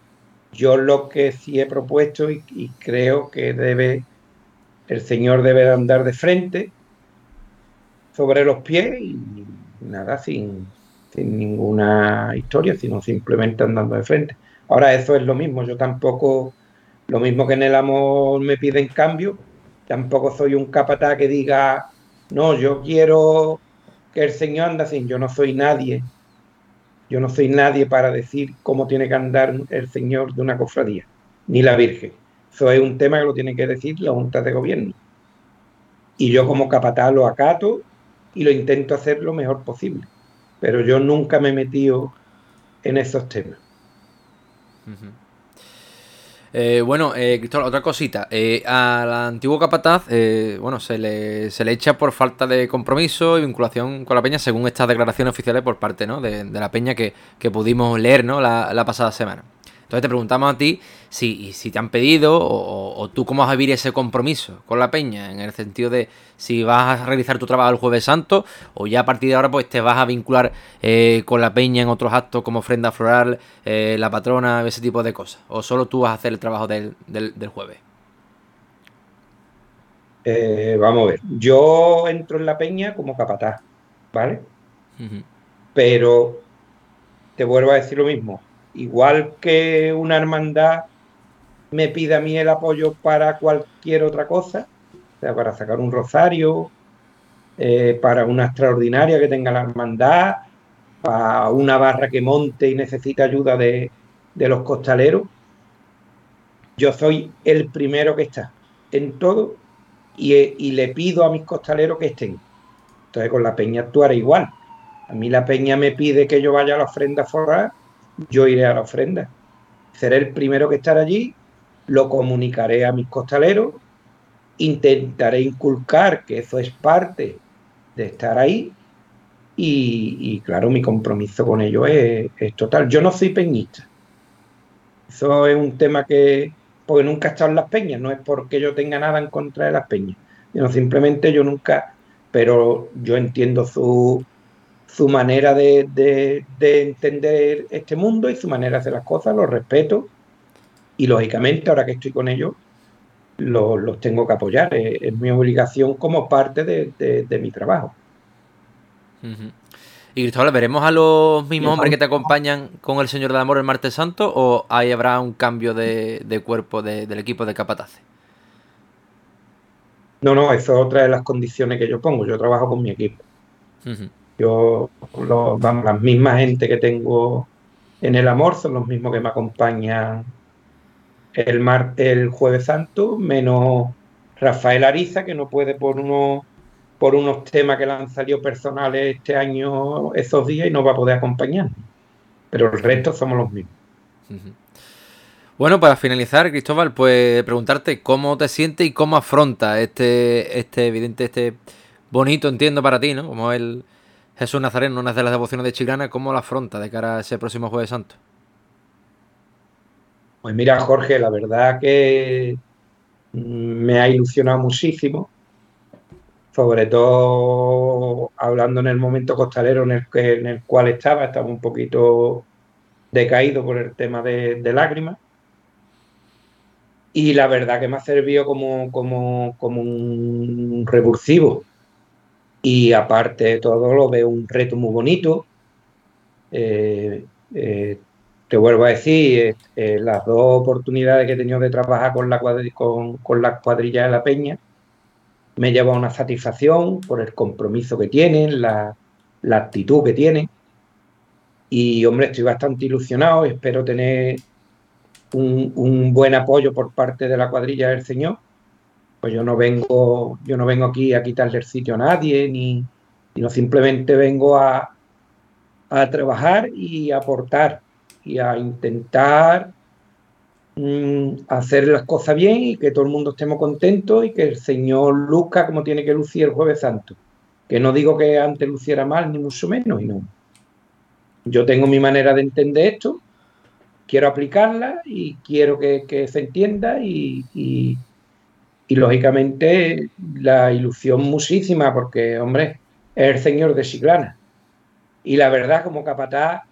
Yo lo que sí he propuesto y, creo que debe, el Señor debe andar de frente, sobre los pies y nada, sin, sin ninguna historia, sino simplemente andando de frente. Ahora eso es lo mismo, yo tampoco, lo mismo que en el amor me piden cambio, tampoco soy un capataz que diga, no, yo quiero el Señor anda sin. Yo no soy nadie. Yo no soy nadie para decir cómo tiene que andar el Señor de una cofradía, ni la Virgen. Eso es un tema que lo tiene que decir la Junta de Gobierno. Y yo como capataz lo acato y lo intento hacer lo mejor posible. Pero yo nunca me he metido en esos temas. Eh, bueno, eh, Cristóbal, otra cosita. Eh, al antiguo capataz, eh, bueno, se le, se le echa por falta de compromiso y vinculación con la peña, según estas declaraciones oficiales por parte ¿no? de, la peña que, pudimos leer ¿no? la pasada semana. Entonces te preguntamos a ti si, si te han pedido o, tú cómo vas a vivir ese compromiso con la peña, en el sentido de si vas a realizar tu trabajo el jueves santo o ya a partir de ahora pues te vas a vincular eh, con la peña en otros actos como ofrenda floral, eh, la patrona, ese tipo de cosas. O solo tú vas a hacer el trabajo del, jueves. Eh, vamos a ver, yo entro en la peña como capataz, ¿vale? Pero te vuelvo a decir lo mismo, igual que una hermandad me pide a mí el apoyo para cualquier otra cosa, o sea, para sacar un rosario, eh, para una extraordinaria que tenga la hermandad, para una barra que monte y necesita ayuda de, los costaleros, yo soy el primero que está en todo y, le pido a mis costaleros que estén. Entonces con la peña actuaré igual. A mí la peña me pide que yo vaya a la ofrenda forral yo iré a la ofrenda. Seré el primero que estará allí, lo comunicaré a mis costaleros, intentaré inculcar que eso es parte de estar ahí y, claro, mi compromiso con ello es, total. Yo no soy peñista. Eso es un tema que, porque nunca he estado en las peñas, no es porque yo tenga nada en contra de las peñas, sino simplemente yo nunca, pero yo entiendo su, su manera de, entender este mundo y su manera de hacer las cosas, los respeto y lógicamente ahora que estoy con ellos los, tengo que apoyar, es, mi obligación como parte de, mi trabajo. Y Cristóbal, ¿veremos a los mismos hombres que te acompañan con el Señor del Amor el martes santo o ahí habrá un cambio de, cuerpo del equipo de Capatace? No, no, eso es otra de las condiciones que yo pongo. Yo trabajo con mi equipo. Yo, las mismas gente que tengo en el amor son los mismos que me acompañan el, mar, el jueves santo, menos Rafael Ariza, que no puede por unos, por unos temas que le han salido personales este año, esos días, y no va a poder acompañar. Pero el resto somos los mismos. Bueno, para finalizar, Cristóbal, pues preguntarte cómo te sientes y cómo afronta este, este evidente, este bonito, entiendo para ti, ¿no? Como el Jesús Nazareno, una de las devociones de Chilana, ¿cómo lo afronta de cara a ese próximo Jueves Santo? Pues mira, Jorge, la verdad que me ha ilusionado muchísimo, sobre todo hablando en el momento costalero en el, que, en el cual estaba, estaba un poquito decaído por el tema de, lágrimas. Y la verdad que me ha servido como, como, como un revulsivo. Y aparte de todo, lo veo un reto muy bonito. Eh, eh, te vuelvo a decir, eh, las dos oportunidades que he tenido de trabajar con la, con, con la cuadrilla de la Peña me lleva una satisfacción por el compromiso que tienen, la, actitud que tienen. Y hombre, estoy bastante ilusionado, espero tener un, buen apoyo por parte de la cuadrilla del Señor. Pues yo no vengo, yo no vengo aquí a quitarle el sitio a nadie, ni, sino simplemente vengo a, a trabajar y aportar y a intentar mm, hacer las cosas bien y que todo el mundo estemos contentos y que el Señor luzca como tiene que lucir el jueves santo. Que no digo que antes luciera mal, ni mucho menos, y no. Yo tengo mi manera de entender esto, quiero aplicarla y quiero que, se entienda y, lógicamente la ilusión muchísima porque, hombre, es el Señor de Siglana. Y la verdad, como capataz,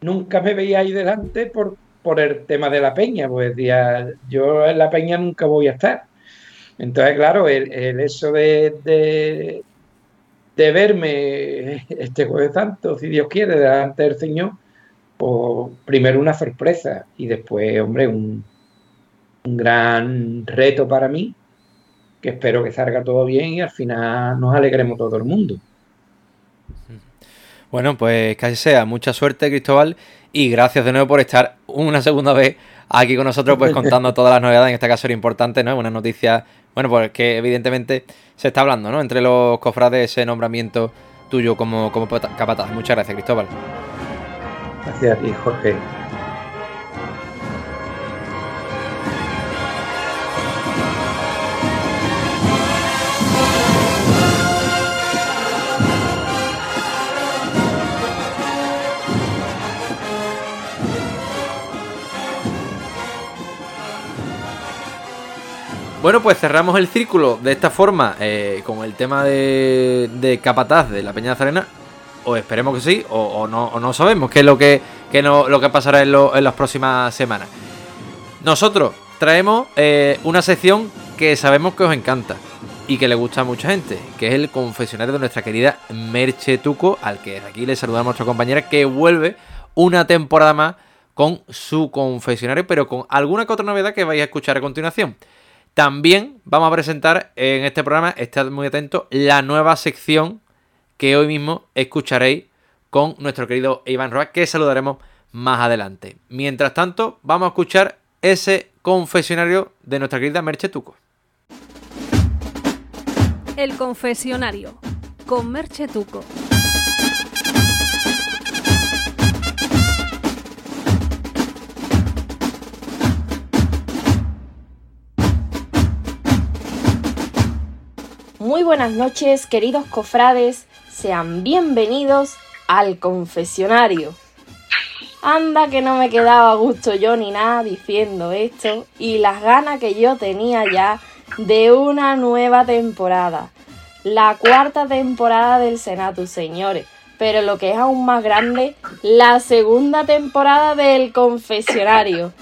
nunca me veía ahí delante por, por el tema de la peña, pues decía, yo en la peña nunca voy a estar. Entonces, claro, el, eso de, de, verme este jueves santo, si Dios quiere, delante del Señor, pues primero una sorpresa y después, hombre, un, un gran reto para mí, que espero que salga todo bien y al final nos alegremos todo el mundo. Bueno, pues casi sea. Mucha suerte, Cristóbal. Y gracias de nuevo por estar una segunda vez aquí con nosotros, pues (laughs) contando todas las novedades. En este caso era importante, ¿no? Una noticia, bueno, pues que evidentemente se está hablando, ¿no? Entre los cofrades ese nombramiento tuyo como, como capataz. Muchas gracias, Cristóbal. Gracias a ti, Jorge. Bueno, pues cerramos el círculo de esta forma eh, con el tema de, Capataz de la Peña Nazarena. O esperemos que sí, o, no, sabemos qué es lo que, no, lo que pasará en, las próximas semanas. Nosotros traemos eh, una sección que sabemos que os encanta y que le gusta a mucha gente, que es el confesionario de nuestra querida Merche Tuco, al que aquí le saludamos a nuestra compañera, que vuelve una temporada más con su confesionario, pero con alguna que otra novedad que vais a escuchar a continuación. También vamos a presentar en este programa, estad muy atentos, la nueva sección que hoy mismo escucharéis con nuestro querido Iván Roa, que saludaremos más adelante. Mientras tanto, vamos a escuchar ese confesionario de nuestra querida Merche Tuco. El confesionario con Merche Tuco. Muy buenas noches, queridos cofrades, sean bienvenidos al confesionario. Anda que no me quedaba a gusto yo ni nada diciendo esto y las ganas que yo tenía ya de una nueva temporada. La cuarta temporada del Senatus, señores. Pero lo que es aún más grande, la segunda temporada del confesionario.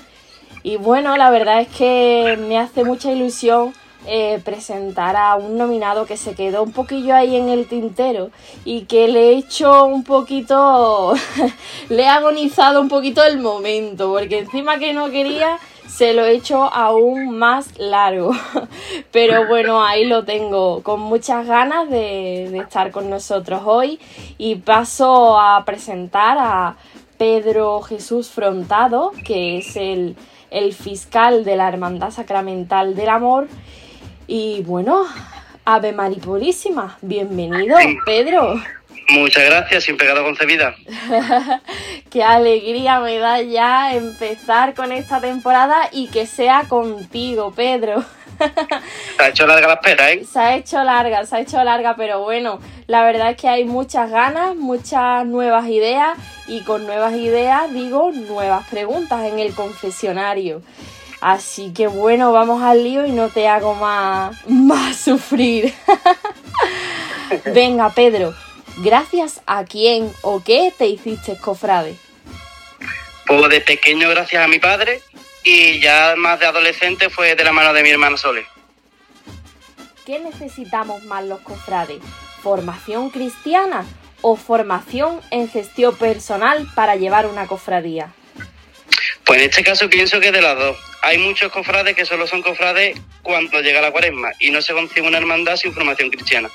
Y bueno, la verdad es que me hace mucha ilusión eh, presentar a un nominado que se quedó un poquillo ahí en el tintero y que le he hecho un poquito, (laughs) le he agonizado un poquito el momento, porque encima que no quería, se lo he hecho aún más largo. (laughs) Pero bueno, ahí lo tengo, con muchas ganas de, de estar con nosotros hoy y paso a presentar a Pedro Jesús Frontado, que es el el fiscal de la Hermandad Sacramental del Amor y bueno, Ave Maripurísima, bienvenido, Pedro. Muchas gracias, sin pecado concebida. (laughs) Qué alegría me da ya empezar con esta temporada y que sea contigo, Pedro. Se ha hecho larga la espera, ¿eh? Se ha hecho larga, se ha hecho larga, pero bueno, la verdad es que hay muchas ganas, muchas nuevas ideas y con nuevas ideas digo nuevas preguntas en el confesionario. Así que bueno, vamos al lío y no te hago más, (laughs) más sufrir. (laughs) Venga, Pedro, ¿gracias a quién o qué te hiciste cofrade? Pues de pequeño gracias a mi padre y ya más de adolescente fue de la mano de mi hermano Sole. ¿Qué necesitamos más los cofrades? ¿Formación cristiana o formación en gestión personal para llevar una cofradía? Pues en este caso pienso que de las dos. Hay muchos cofrades que solo son cofrades cuando llega la cuaresma y no se consigue una hermandad sin formación cristiana.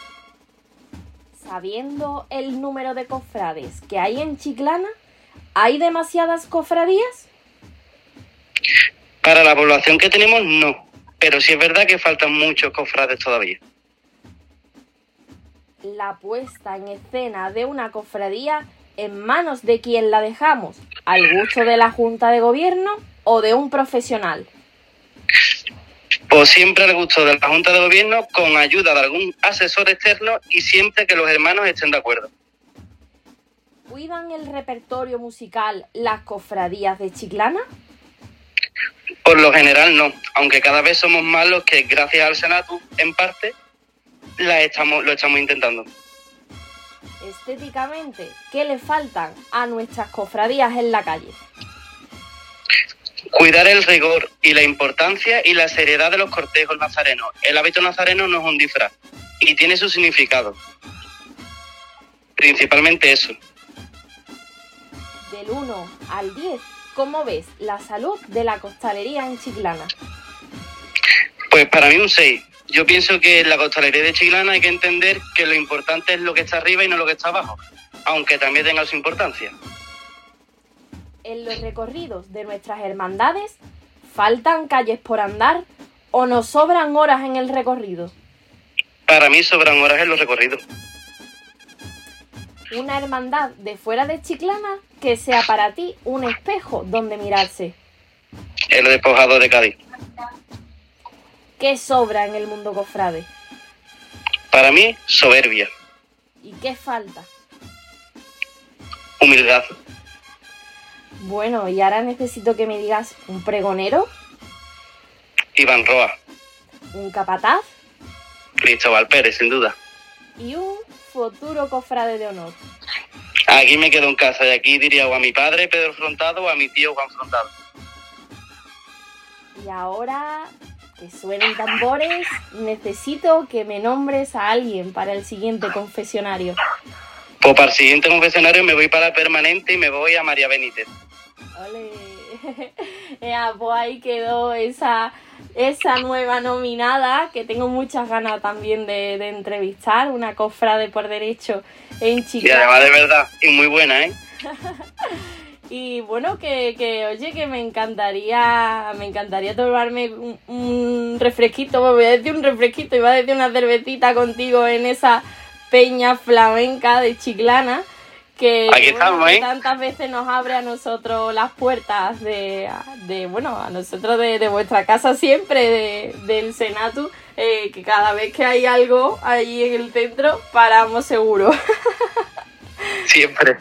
Sabiendo el número de cofrades que hay en Chiclana, ¿hay demasiadas cofradías? Para la población que tenemos, no. Pero sí es verdad que faltan muchos cofrades todavía. La puesta en escena de una cofradía en manos de quien la dejamos, al gusto de la Junta de Gobierno o de un profesional. Pues siempre al gusto de la Junta de Gobierno con ayuda de algún asesor externo y siempre que los hermanos estén de acuerdo. ¿Cuidan el repertorio musical las cofradías de Chiclana? Por lo general no, aunque cada vez somos más los que gracias al Senatu, en parte, la estamos, lo estamos intentando estéticamente, ¿qué le faltan a nuestras cofradías en la calle? Cuidar el rigor y la importancia y la seriedad de los cortejos nazarenos. El hábito nazareno no es un disfraz y tiene su significado. Principalmente eso. Del 1 al 10, ¿cómo ves la salud de la costalería en Chiclana? Pues para mí un 6. Yo pienso que en la costalería de Chiclana hay que entender que lo importante es lo que está arriba y no lo que está abajo, aunque también tenga su importancia. En los recorridos de nuestras hermandades, ¿faltan calles por andar o nos sobran horas en el recorrido? Para mí sobran horas en los recorridos. Una hermandad de fuera de Chiclana que sea para ti un espejo donde mirarse. El despojado de Cádiz. ¿Qué sobra en el mundo cofrade? Para mí, soberbia. ¿Y qué falta? Humildad. Bueno, y ahora necesito que me digas un pregonero. Iván Roa. Un capataz. Cristóbal Pérez, sin duda. Y un futuro cofrade de honor. Aquí me quedo en casa y aquí diría o a mi padre Pedro Frontado o a mi tío Juan Frontado. Y ahora que suenen tambores, necesito que me nombres a alguien para el siguiente confesionario. Pues para el siguiente confesionario me voy para permanente y me voy a María Benítez. Ole. Ya, (laughs) pues ahí quedó esa, esa nueva nominada que tengo muchas ganas también de, de entrevistar, una cofrade por derecho en Chicago. Y además de verdad, y muy buena, ¿eh? (laughs) Y bueno, que, que, oye, que me encantaría, me encantaría tomarme un, un, refresquito, voy a decir un refresquito, iba a decir una cervecita contigo en esa peña flamenca de Chiclana, que, Aquí estamos, bueno, que ¿eh? tantas veces nos abre a nosotros las puertas de, de bueno, a nosotros de, de vuestra casa siempre, de, del Senatu, eh, que cada vez que hay algo ahí en el centro, paramos seguro. (laughs) Siempre.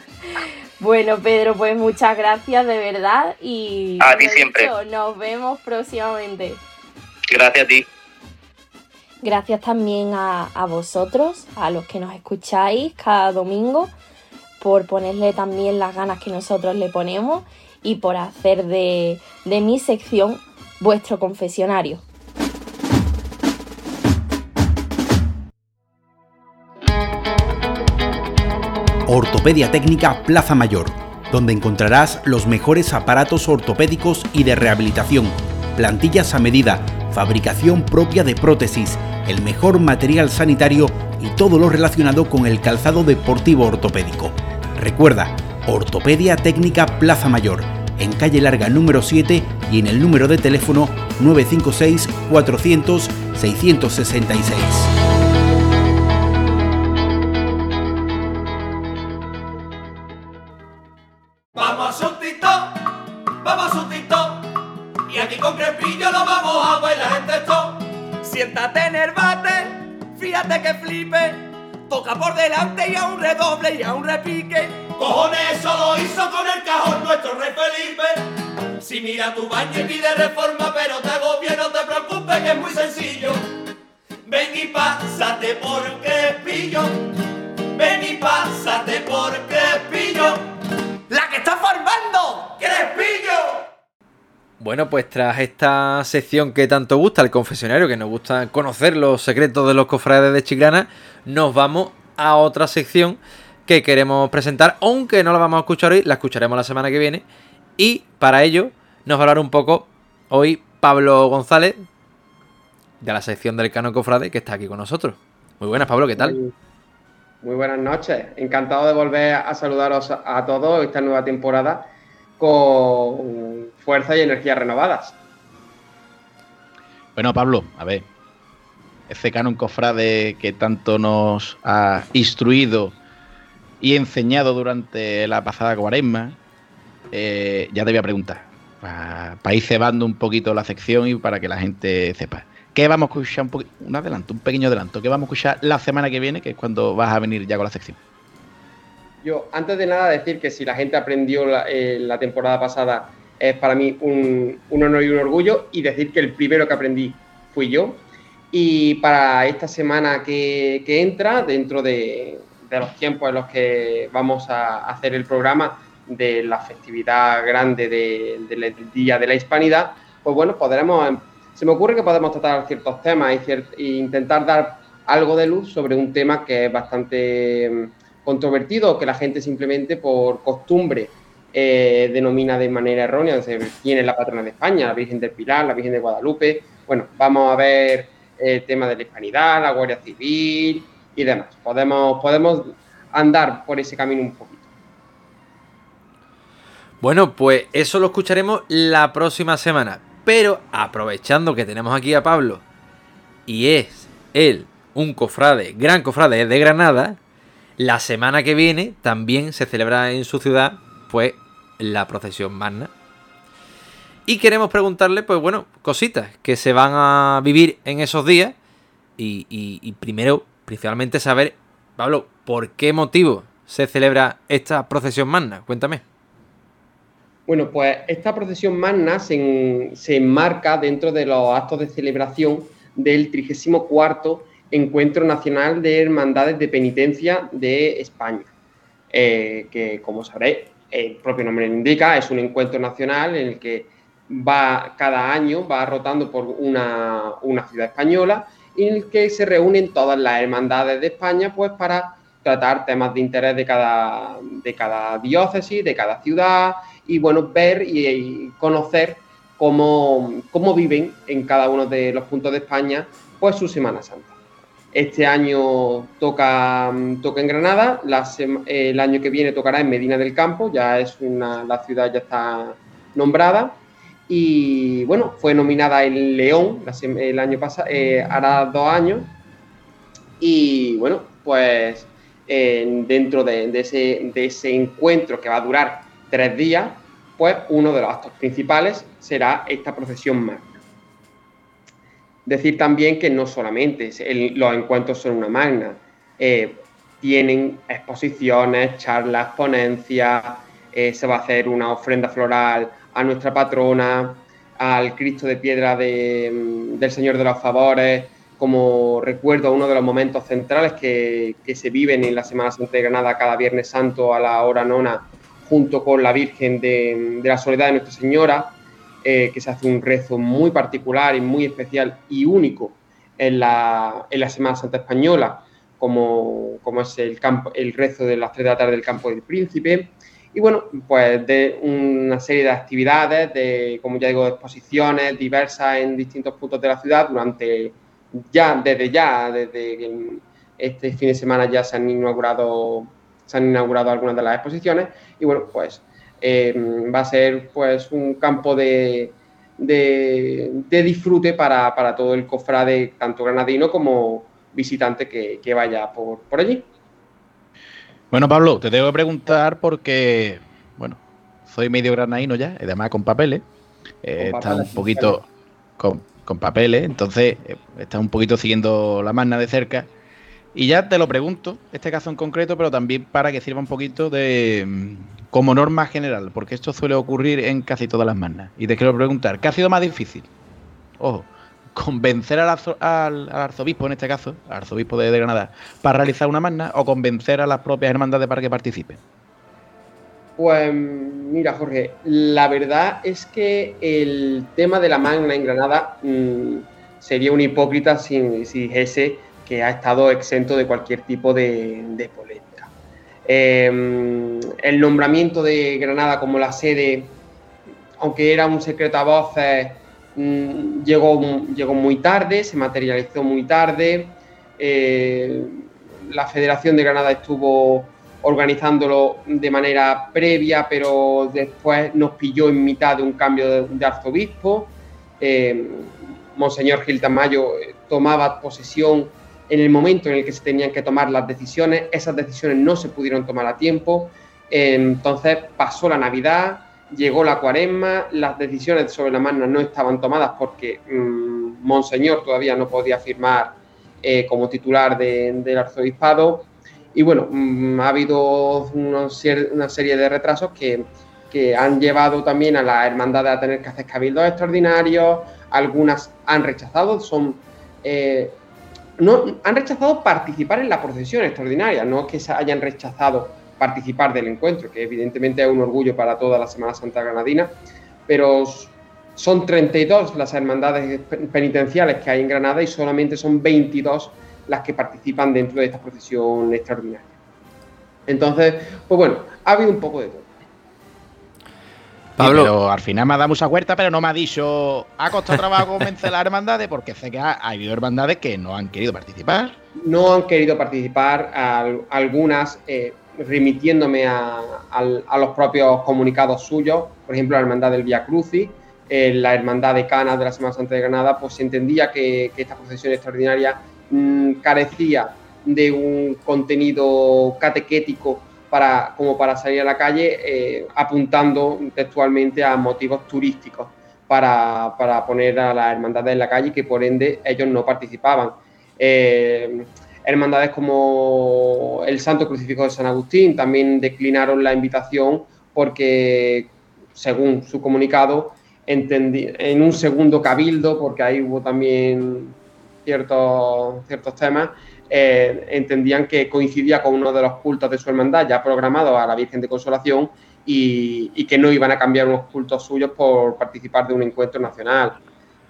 Bueno, Pedro, pues muchas gracias de verdad y A ti siempre. nos vemos próximamente. Gracias a ti. Gracias también a, a vosotros, a los que nos escucháis cada domingo, por ponerle también las ganas que nosotros le ponemos y por hacer de, de mi sección vuestro confesionario. Ortopedia Técnica Plaza Mayor, donde encontrarás los mejores aparatos ortopédicos y de rehabilitación, plantillas a medida, fabricación propia de prótesis, el mejor material sanitario y todo lo relacionado con el calzado deportivo ortopédico. Recuerda, Ortopedia Técnica Plaza Mayor, en calle larga número 7 y en el número de teléfono 956 400 666. Fíjate que flipe. Toca por delante y a un redoble y a un repique. Cojones, eso lo hizo con el cajón nuestro rey Felipe. Si mira tu baño y pide reforma, pero te agobia, no te preocupes que es muy sencillo. Ven y pásate por Crespillo. Ven y pásate por Crespillo. ¡La que está formando! ¡Crespillo! Bueno, pues tras esta sección que tanto gusta, el confesionario, que nos gusta conocer los secretos de los cofrades de Chiclana, nos vamos a otra sección que queremos presentar, aunque no la vamos a escuchar hoy, la escucharemos la semana que viene. Y para ello nos va a hablar un poco hoy Pablo González, de la sección del Cano Cofrade, que está aquí con nosotros. Muy buenas, Pablo, ¿qué tal? Muy, buenas noches. Encantado de volver a saludaros a todos esta nueva temporada con fuerza y energías renovadas. Bueno, Pablo, a ver, ese canon cofrade que tanto nos ha instruido y enseñado durante la pasada cuaresma, eh, ya te voy a preguntar, para ir cebando un poquito la sección y para que la gente sepa. ¿Qué vamos a escuchar? Un, un adelanto, un pequeño adelanto. ¿Qué vamos a escuchar la semana que viene, que es cuando vas a venir ya con la sección? Yo, antes de nada, decir que si la gente aprendió la, eh, la temporada pasada, es para mí un, un honor y un orgullo, y decir que el primero que aprendí fui yo. Y para esta semana que, que entra, dentro de, de los tiempos en los que vamos a hacer el programa de la festividad grande de- del Día de la Hispanidad, pues bueno, podremos, em, se me ocurre que podemos tratar ciertos temas y, e intentar dar algo de luz sobre un tema que es bastante em, controvertido, que la gente simplemente por costumbre eh, denomina de manera errónea. Se tiene la patrona de España, la Virgen del Pilar, la Virgen de Guadalupe. Bueno, vamos a ver el tema de la hispanidad, la Guardia Civil y demás. Podemos, podemos andar por ese camino un poquito. Bueno, pues eso lo escucharemos la próxima semana. Pero aprovechando que tenemos aquí a Pablo y es él un cofrade, gran cofrade de Granada, la semana que viene también se celebra en su ciudad pues la procesión magna. Y queremos preguntarle, pues bueno, cositas que se van a vivir en esos días. Y, y- primero, principalmente saber, Pablo, ¿por qué motivo se celebra esta procesión magna? Cuéntame. Bueno, pues esta procesión magna se enmarca dentro de los actos de celebración del 34 Encuentro Nacional de Hermandades de Penitencia de España, eh, que como sabréis, el propio nombre lo indica, es un encuentro nacional en el que va cada año, va rotando por una, una ciudad española, en el que se reúnen todas las hermandades de España pues para tratar temas de interés de cada, de cada diócesis, de cada ciudad, y bueno, ver y, y conocer cómo, cómo viven en cada uno de los puntos de España pues su Semana Santa. Este año toca, toca en Granada, sema- el año que viene tocará en Medina del Campo, ya es una, la ciudad ya está nombrada. Y bueno, fue nominada en León el año pasado, hará dos años. Y bueno, pues eh, dentro de, de ese, de ese encuentro que va a durar tres días, pues uno de los actos principales será esta procesión magna. Decir también que no solamente los encuentros son una magna, eh, tienen exposiciones, charlas, ponencias, eh, se va a hacer una ofrenda floral a nuestra patrona, al Cristo de piedra mm, del Señor de los Favores, como recuerdo uno de los momentos centrales que, se viven en la Semana Santa de Granada cada Viernes Santo a la hora nona, junto con la Virgen de, la Soledad de Nuestra Señora, eh, que se hace un rezo muy particular y muy especial y único en la, en la Semana Santa Española, como, como es el, campo, el rezo de las tres de la tarde del Campo del Príncipe. Y bueno, pues de una serie de actividades, de, como ya digo, exposiciones diversas en distintos puntos de la ciudad durante ya, desde ya, desde este fin de semana ya se han inaugurado, se han inaugurado algunas de las exposiciones y bueno, pues eh, va a ser pues un campo de, de, disfrute para, para, todo el cofrade, tanto granadino como visitante que, que vaya por, por allí. Bueno, Pablo, te tengo que preguntar porque, bueno, soy medio granadino ya, además con papeles. Eh, está un poquito con, papeles, entonces eh, está un poquito siguiendo la magna de cerca. Y ya te lo pregunto, este caso en concreto, pero también para que sirva un poquito de mm, como norma general, porque esto suele ocurrir en casi todas las magnas. Y te quiero preguntar, ¿qué ha sido más difícil? Ojo, convencer al, arzobispo, en este caso, al arzobispo de, Granada, para realizar una magna o convencer a las propias hermandades para que participen? Pues mira, Jorge, la verdad es que el tema de la magna en Granada mm, sería un hipócrita si, dijese que ha estado exento de cualquier tipo de, polémica. Em, el nombramiento de Granada como la sede, aunque era un secreto a voces, Mm, llegó, llegó muy tarde, se materializó muy tarde. Eh, la Federación de Granada estuvo organizándolo de manera previa, pero después nos pilló en mitad de un cambio de, arzobispo. Eh, Monseñor Gil Tamayo eh, tomaba posesión en el momento en el que se tenían que tomar las decisiones. Esas decisiones no se pudieron tomar a tiempo. entonces pasó la Navidad, llegó la cuaresma, las decisiones sobre la magna no estaban tomadas porque mm, Monseñor todavía no podía firmar eh, como titular del arzobispado. Y bueno, mm, ha habido una serie de retrasos que, han llevado también a la hermandad a tener que hacer cabildos extraordinarios, algunas han rechazado, son... Eh, no, han rechazado participar en la procesión extraordinaria, no que se hayan rechazado participar del encuentro, que evidentemente es un orgullo para toda la Semana Santa Granadina, pero son 32 las hermandades penitenciales que hay en Granada y solamente son 22 las que participan dentro de esta procesión extraordinaria. Entonces, pues bueno, ha habido un poco de todo. Pablo. pero al final me ha dado mucha huerta, pero no me ha dicho, ha costado trabajo convencer a las hermandades, porque sé que ha, habido hermandades que no han querido participar. No han querido participar, algunas, eh, remitiéndome a, los propios comunicados suyos, por ejemplo, la Hermandad del Via Crucis, eh, la Hermandad de Canas de la Semana Santa de Granada, pues se entendía que, esta procesión extraordinaria mm, carecía de un contenido catequético para, como para salir a la calle, eh, apuntando textualmente a motivos turísticos para, poner a las hermandades en la calle, que por ende ellos no participaban. Eh, hermandades como el Santo Crucifijo de San Agustín también declinaron la invitación porque, según su comunicado, en un segundo cabildo, porque ahí hubo también ciertos, ciertos temas, eh, entendían que coincidía con uno de los cultos de su hermandad ya programado a la Virgen de Consolación y, que no iban a cambiar unos cultos suyos por participar de un encuentro nacional.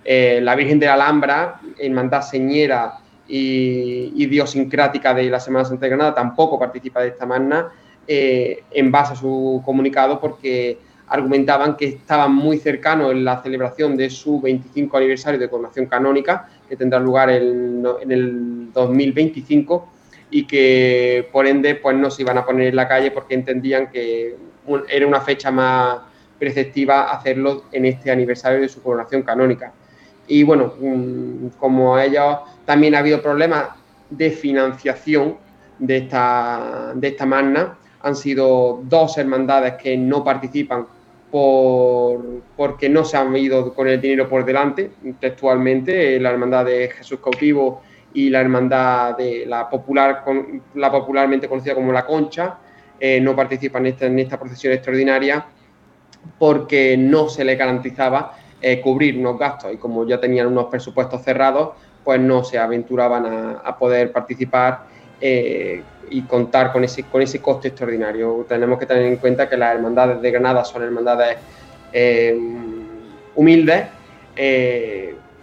Eh, la Virgen de la Alhambra, hermandad señera y idiosincrática de la Semana Santa de Granada tampoco participa de esta magna eh, en base a su comunicado porque argumentaban que estaban muy cercanos en la celebración de su 25 aniversario de coronación canónica, que tendrá lugar en, el 2025, y que por ende pues no se iban a poner en la calle porque entendían que era una fecha más preceptiva hacerlo en este aniversario de su coronación canónica. Y bueno, mm, como ellos también ha habido problemas de financiación de esta, de esta magna. Han sido dos hermandades que no participan por, porque no se han ido con el dinero por delante, textualmente, la hermandad de Jesús Cautivo y la hermandad de la popular, la popularmente conocida como La Concha. eh, no participa en esta, en esta procesión extraordinaria porque no se le garantizaba eh, cubrir unos gastos y como ya tenían unos presupuestos cerrados, pues no se aventuraban a, poder participar eh, y contar con ese, con ese coste extraordinario. Tenemos que tener en cuenta que las hermandades de Granada son hermandades eh, humildes,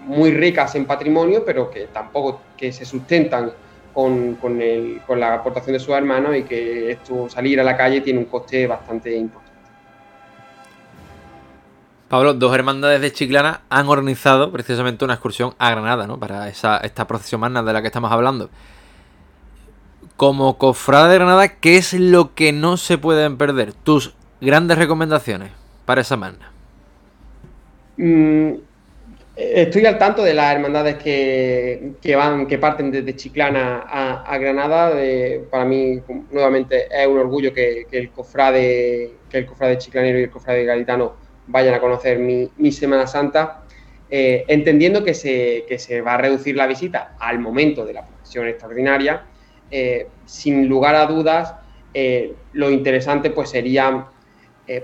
muy ricas en patrimonio, pero que tampoco que se sustentan con, con la aportación de sus hermanos y que esto salir a la calle tiene un coste bastante importante. Pablo, dos hermandades de Chiclana han organizado precisamente una excursión a Granada, ¿no? Para esa, esta procesión magna de la que estamos hablando. Como cofrada de Granada, ¿qué es lo que no se pueden perder? Tus grandes recomendaciones para esa magna. Mm, estoy al tanto de las hermandades que, van, que parten desde Chiclana a, Granada. para mí, nuevamente, es un orgullo que, el cofrade, que el cofrade chiclanero y el cofrade gaditano vayan a conocer mi, Semana Santa, eh, entendiendo que se, se, va a reducir la visita al momento de la procesión extraordinaria, eh, sin lugar a dudas, eh, lo interesante pues sería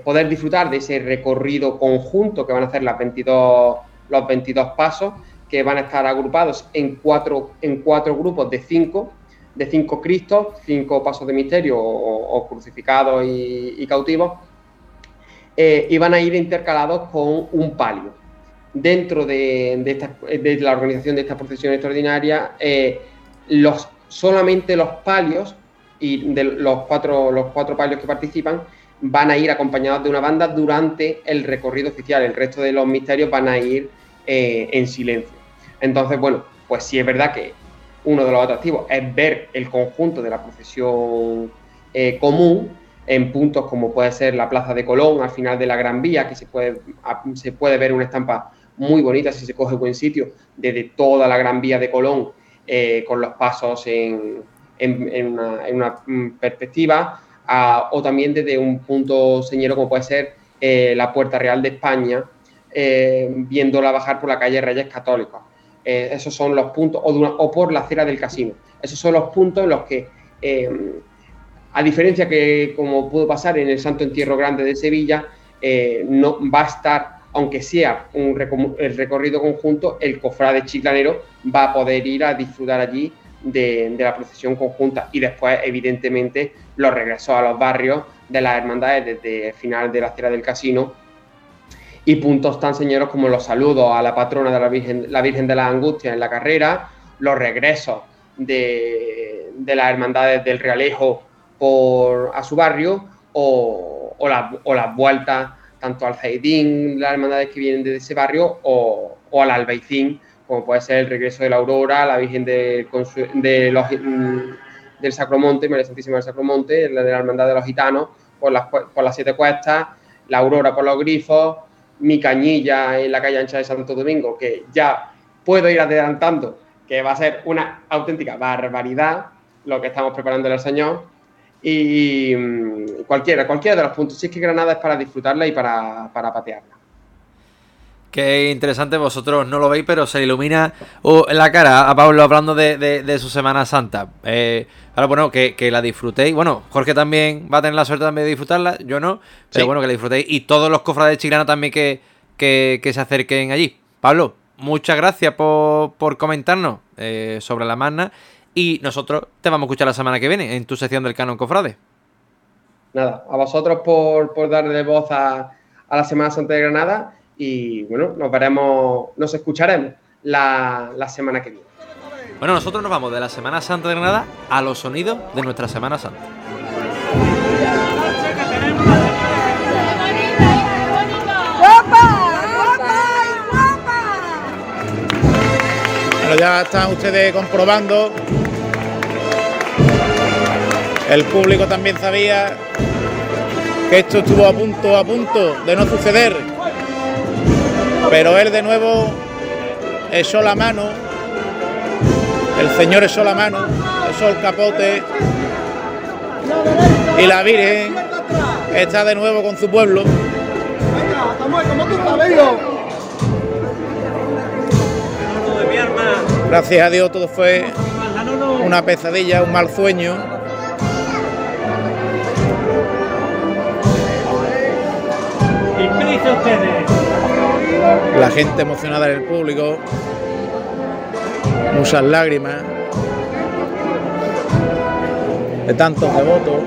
poder disfrutar de ese recorrido conjunto que van a hacer las 22, los 22 pasos, que van a estar agrupados en cuatro, en cuatro grupos de cinco, de cinco Cristos, cinco pasos de misterio o, crucificados y, y cautivos, eh, iban a ir intercalados con un palio. Dentro de, la organización de esta procesión extraordinaria, eh, los, solamente los palios y de los cuatro, los cuatro palios que participan van a ir acompañados de una banda durante el recorrido oficial. El resto de los misterios van a ir eh, en silencio. Entonces, bueno, pues sí es verdad que uno de los atractivos es ver el conjunto de la procesión común, en puntos como puede ser la Plaza de Colón, al final de la Gran Vía, que se puede, se puede ver una estampa muy bonita si se coge buen sitio, desde toda la Gran Vía de Colón, eh, con los pasos en, una, mm, perspectiva, o también desde un punto señero como puede ser eh, la Puerta Real de España, eh, viéndola bajar por la calle Reyes Católicos. esos son los puntos, o, o, por la acera del casino. Esos son los puntos en los que a diferencia que, como pudo pasar en el Santo Entierro Grande de Sevilla, no va a estar, aunque sea un el recorrido conjunto, el cofrade chiclanero va a poder ir a disfrutar allí de, la procesión conjunta. Y después, evidentemente, los regresos a los barrios de las hermandades desde el final de la acera del casino. Y puntos tan señeros como los saludos a la patrona de la Virgen, de la Angustia en la carrera, los regresos de, las hermandades del Realejo a su barrio o, o, las vueltas tanto al Zaidín, las hermandades que vienen de ese barrio, o, o, al Albaicín, como puede ser el regreso de la Aurora, la Virgen de, de los, mm, del Sacromonte, María Santísima del Sacromonte, la de la Hermandad de los Gitanos, por las, por las Siete Cuestas, la Aurora por los Grifos, mi cañilla en la calle ancha de Santo Domingo, que ya puedo ir adelantando, que va a ser una auténtica barbaridad lo que estamos preparando el Señor, y mm, cualquiera, cualquiera de los puntos. Si es que Granada es para disfrutarla y para, patearla. Qué interesante, vosotros no lo veis, pero se ilumina uh, en la cara a Pablo hablando de, su Semana Santa. Eh, ahora, bueno, que, la disfrutéis. Bueno, Jorge también va a tener la suerte también de disfrutarla, yo no, pero bueno, que la disfrutéis. Y todos los cofrades chiclanos también que, que, se acerquen allí. Pablo, muchas gracias por, por comentarnos eh, sobre la magna y nosotros te vamos a escuchar la semana que viene en tu sección del Canon Cofrade. Nada, a vosotros por, darle voz a, la Semana Santa de Granada y bueno, nos veremos, nos escucharemos la, la semana que viene. Bueno, nosotros nos vamos de la Semana Santa de Granada a los sonidos de nuestra Semana Santa. Bueno, ya están ustedes comprobando el público también sabía que esto estuvo a punto, a punto de no suceder. Pero él de nuevo echó la mano, el Señor echó la mano, echó el capote y la Virgen está de nuevo con su pueblo. Gracias a Dios todo fue una pesadilla, un mal sueño La gente emocionada en el público. Muchas lágrimas. De tantos devotos.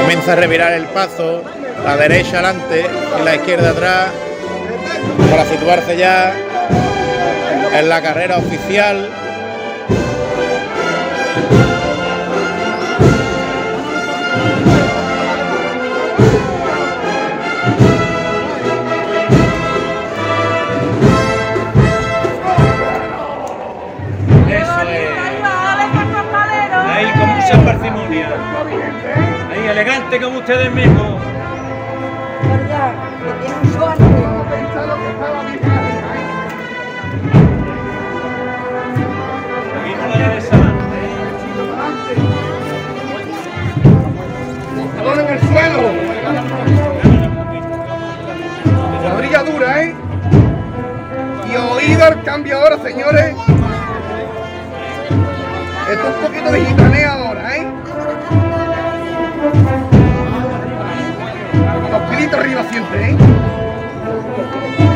Comienza a revirar el paso. La derecha adelante y la izquierda atrás. Para situarse ya en la carrera oficial. Elegante como ustedes mismos. La en el suelo. Cuadrilla dura, ¿eh? Y oído el cambio ahora, señores. Esto es un poquito de gitanea ahora, ¿eh? Pilitos arriba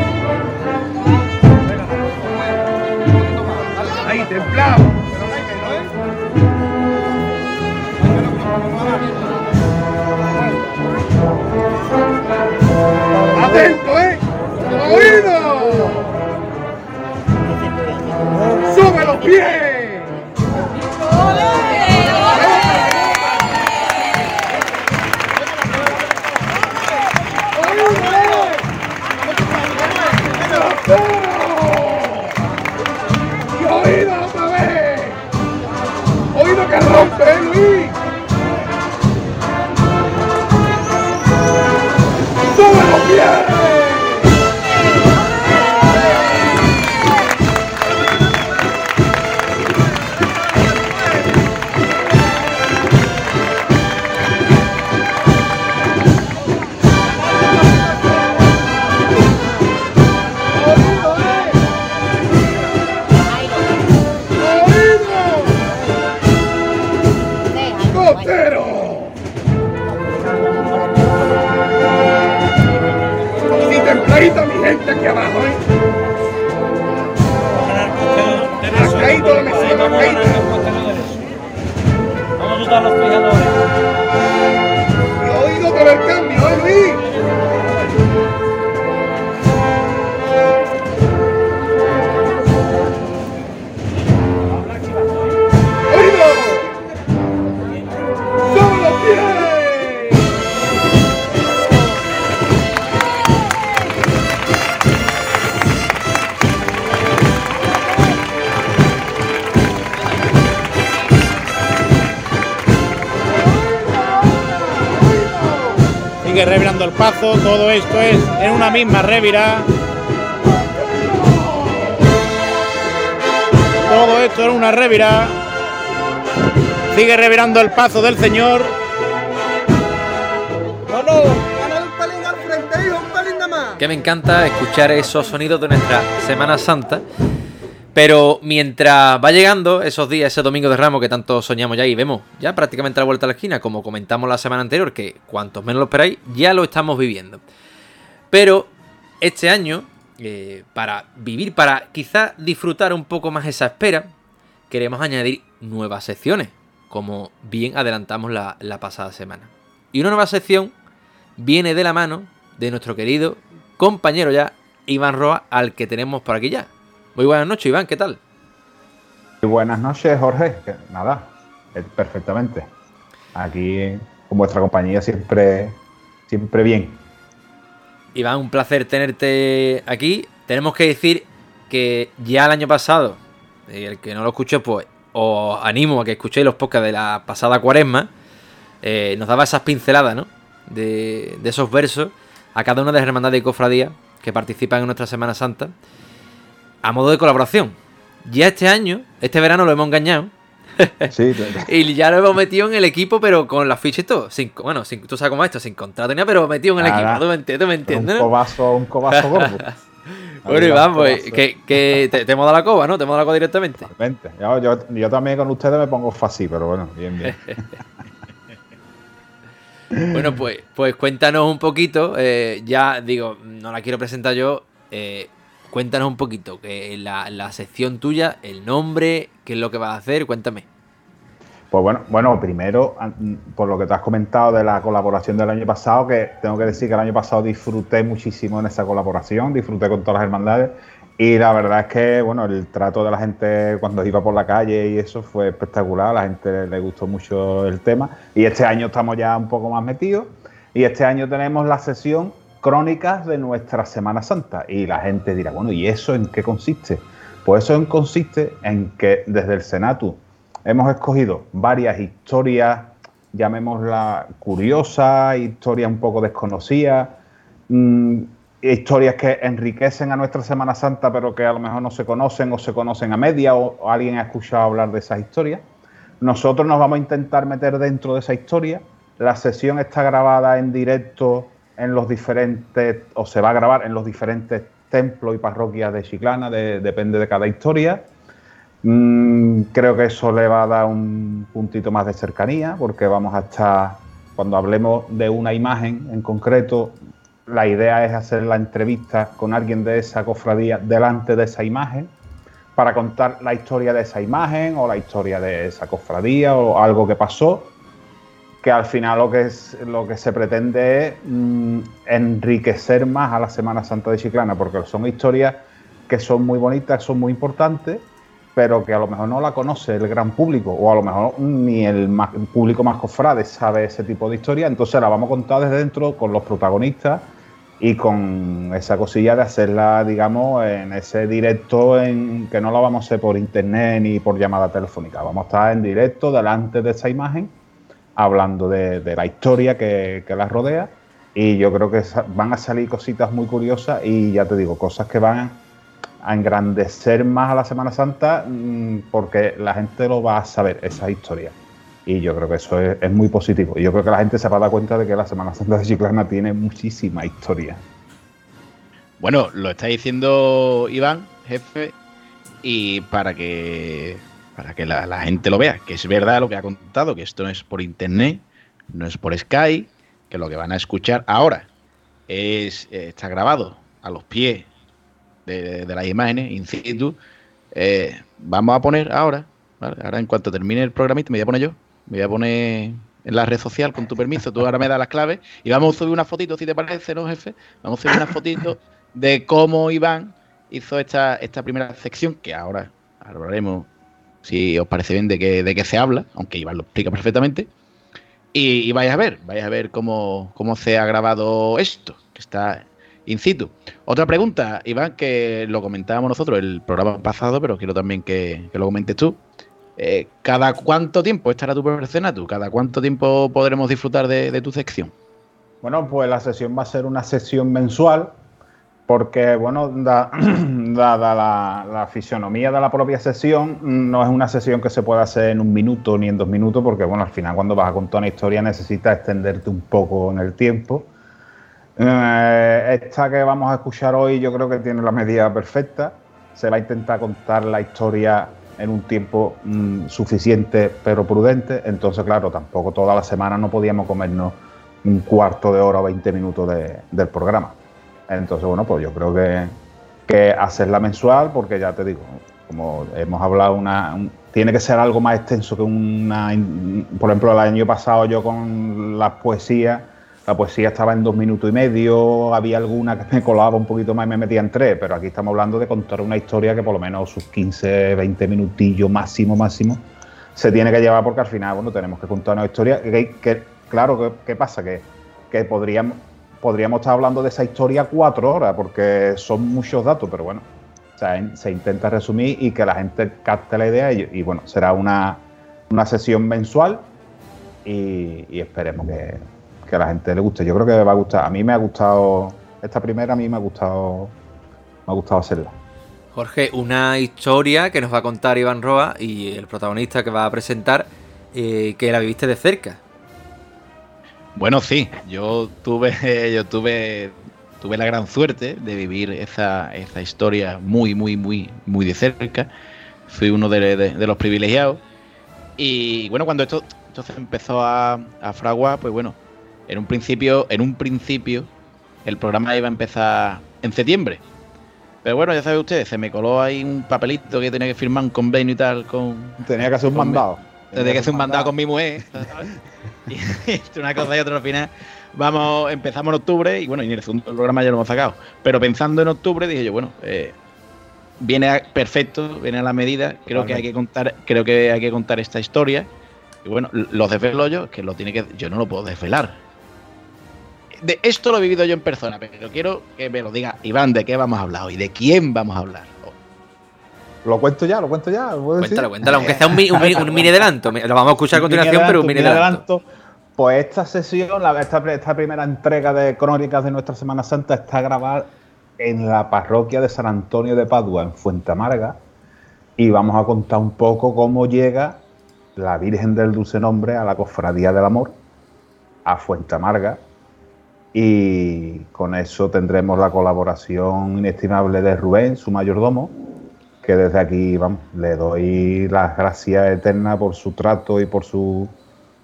misma revira. Todo esto en una revira. Sigue revirando el paso del señor. No, no, gana un pelín al frente, hijo, un pelín nada más. Que me encanta escuchar esos sonidos de nuestra Semana Santa. Pero mientras va llegando esos días, ese domingo de Ramos que tanto soñamos ya y vemos ya prácticamente a la vuelta a la esquina, como comentamos la semana anterior, que cuantos menos lo esperáis, ya lo estamos viviendo. Pero este año, eh, para vivir, para quizá disfrutar un poco más esa espera, queremos añadir nuevas secciones, como bien adelantamos la, pasada semana. Y una nueva sección viene de la mano de nuestro querido compañero ya, Iván Roa, al que tenemos por aquí ya. Muy buenas noches, Iván, ¿qué tal? Y buenas noches, Jorge. Nada, eh, perfectamente. Aquí con vuestra compañía siempre, siempre bien. Iván, un placer tenerte aquí. Tenemos que decir que ya el año pasado, el que no lo escuchó, pues os animo a que escuchéis los podcasts de la pasada cuaresma. eh, nos daba esas pinceladas, ¿no? De, de esos versos a cada una de las hermandades y cofradías que participan en nuestra Semana Santa a modo de colaboración. Ya este año, este verano lo hemos engañado. Sí, (laughs) y ya lo hemos metido en el equipo, pero con las fichas y todo. Sin, bueno, sin, tú sabes cómo es esto, sin contrato ni nada, pero metido en el equipo. ¿Tú me entiendes? ¿Tú me entiendes, un no? cobazo, un cobazo gordo. (laughs) Bueno, Ahí va, Iván, un pues, cobazo. que, que te, te hemos dado la coba, ¿no? Te hemos dado la coba directamente. Vente. Yo, yo- yo también con ustedes me pongo fácil, pero bueno, bien, bien. (laughs) Bueno, pues, pues cuéntanos un poquito. eh, ya digo, no la quiero presentar yo. eh, cuéntanos un poquito que la, la sección tuya, el nombre, qué es lo que vas a hacer, cuéntame. Pues bueno, bueno, primero, por lo que te has comentado de la colaboración del año pasado, que tengo que decir que el año pasado disfruté muchísimo en esa colaboración, disfruté con todas las hermandades. Y la verdad es que, bueno, el trato de la gente cuando iba por la calle y eso fue espectacular, la gente le gustó mucho el tema. Y este año estamos ya un poco más metidos. Y este año tenemos la sesión Crónicas de nuestra Semana Santa. Y la gente dirá, bueno, ¿y eso en qué consiste? Pues eso consiste en que desde el Senatu hemos escogido varias historias, llamémosla curiosas, historias un poco desconocidas, mm, historias que enriquecen a nuestra Semana Santa, pero que a lo mejor no se conocen o se conocen a media o alguien ha escuchado hablar de esas historias. Nosotros nos vamos a intentar meter dentro de esa historia. La sesión está grabada en directo en los diferentes, o se va a grabar en los diferentes templos y parroquias de Chiclana, de- depende de cada historia. Mm, creo que eso le va a dar un puntito más de cercanía, porque vamos a estar, cuando hablemos de una imagen en concreto, la idea es hacer la entrevista con alguien de esa cofradía delante de esa imagen para contar la historia de esa imagen o la historia de esa cofradía o algo que pasó, que al final lo que, es, lo que se pretende es mm, enriquecer más a la Semana Santa de Chiclana, porque son historias que son muy bonitas, son muy importantes, pero que a lo mejor no la conoce el gran público, o a lo mejor ni el, público más cofrade sabe ese tipo de historia, entonces la vamos a contar desde dentro con los protagonistas y con esa cosilla de hacerla, digamos, en ese directo en que no la vamos a hacer por internet ni por llamada telefónica, vamos a estar en directo delante de esa imagen hablando de, de la historia que, que la rodea y yo creo que van a salir cositas muy curiosas y ya te digo, cosas que van a engrandecer más a la Semana Santa mm, porque la gente lo va a saber, esa historia. Y yo creo que eso es, es muy positivo. Y yo creo que la gente se va a dar cuenta de que la Semana Santa de Chiclana tiene muchísima historia. Bueno, lo está diciendo Iván, jefe, y para que para que la, gente lo vea, que es verdad lo que ha contado, que esto no es por internet, no es por Sky, que lo que van a escuchar ahora es eh, está grabado a los pies de, de las imágenes, in situ. Eh, vamos a poner ahora, ¿vale? ahora en cuanto termine el programita, me voy a poner yo, me voy a poner en la red social con tu permiso, tú ahora me das las claves y vamos a subir una fotito, si te parece, ¿no, jefe? Vamos a subir una fotito de cómo Iván hizo esta, esta primera sección, que ahora hablaremos, si os parece bien, de qué, de qué se habla, aunque Iván lo explica perfectamente. Y, y vais a ver, vais a ver cómo, cómo se ha grabado esto, que está in situ. Otra pregunta, Iván, que lo comentábamos nosotros el programa pasado, pero quiero también que, que lo comentes tú. Eh, ¿Cada cuánto tiempo estará tu tú? ¿Cada cuánto tiempo podremos disfrutar de, de tu sección? Bueno, pues la sesión va a ser una sesión mensual, porque, bueno, da- (clears throat) dada la, la fisionomía de la propia sesión, no es una sesión que se pueda hacer en un minuto ni en dos minutos, porque, bueno, al final cuando vas a contar una historia necesitas extenderte un poco en el tiempo. Eh, esta que vamos a escuchar hoy yo creo que tiene la medida perfecta. Se va a intentar contar la historia en un tiempo mm, suficiente pero prudente. Entonces, claro, tampoco toda la semana no podíamos comernos un cuarto de hora o 20 minutos de- del programa. Entonces, bueno, pues yo creo que, que hacerla mensual, porque ya te digo, como hemos hablado, una, un- tiene que ser algo más extenso que una... Por ejemplo, el año pasado yo con las poesías, la poesía estaba en dos minutos y medio, había alguna que me colaba un poquito más y me metía en tres, pero aquí estamos hablando de contar una historia que por lo menos sus 15, 20 minutillos máximo, máximo, se tiene que llevar porque al final, bueno, tenemos que contar una historia que, claro, ¿qué, qué pasa? Que, que podríamos, podríamos estar hablando de esa historia cuatro horas porque son muchos datos, pero bueno, se intenta resumir y que la gente capte la idea y, bueno, será una, una sesión mensual y, y esperemos que, que a la gente le guste. Yo creo que va a gustar. A mí me ha gustado, esta primera a mí me ha gustado, me ha gustado hacerla. Jorge, una historia que nos va a contar Iván Roa y el protagonista que va a presentar, eh, que la viviste de cerca. Bueno, sí, yo tuve, (laughs) yo tuve, tuve la gran suerte de vivir esa, esa historia muy, muy, muy, muy de cerca. Fui uno de, de- de los privilegiados. Y bueno, cuando esto, esto se empezó a, a fraguar, pues bueno, En un principio, en un principio, el programa iba a empezar en septiembre. Pero bueno, ya sabe usted, se me coló ahí un papelito que tenía que firmar un convenio y tal con. Tenía que hacer un mandado. Tenía que hacer un mandado con mi mujer. (laughs) (laughs) entre una cosa y otra al final. Vamos, empezamos en octubre y bueno, y en el segundo programa ya lo hemos sacado. Pero pensando en octubre dije yo, bueno, eh, viene a- perfecto, viene a la medida. Creo que hay que contar, creo que hay que contar esta historia. Y bueno, l- los desvelo yo, que lo tiene que. Yo no lo puedo desvelar. De esto lo he vivido yo en persona, pero quiero que me lo diga Iván de qué vamos a hablar hoy, de quién vamos a hablar. Lo cuento ya, lo cuento ya. ¿lo decir? Cuéntalo, cuéntalo, aunque sea un, un (laughs) un mini adelanto. Lo vamos a escuchar a continuación, pero un mini adelanto. Pues esta sesión, esta, esta primera entrega de crónicas de nuestra Semana Santa está grabada en la parroquia de San Antonio de Padua, en Fuente Amarga, y vamos a contar un poco cómo llega la Virgen del Dulce Nombre a la Cofradía del Amor, a Fuente Amarga, y con eso tendremos la colaboración inestimable de Rubén, su mayordomo, que desde aquí le doy las gracias eternas por su trato y por su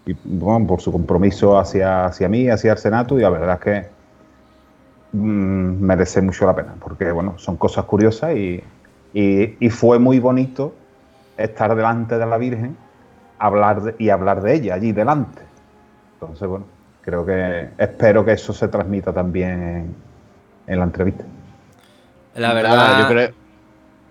y, bueno, por su compromiso hacia, hacia mí, hacia el Senato, y la verdad es que mm, merece mucho la pena, porque bueno, son cosas curiosas y, y- y fue muy bonito estar delante de la Virgen hablar de- y hablar de ella allí delante. Entonces, bueno, creo que espero que eso se transmita también en, en la entrevista. La verdad, yo creo-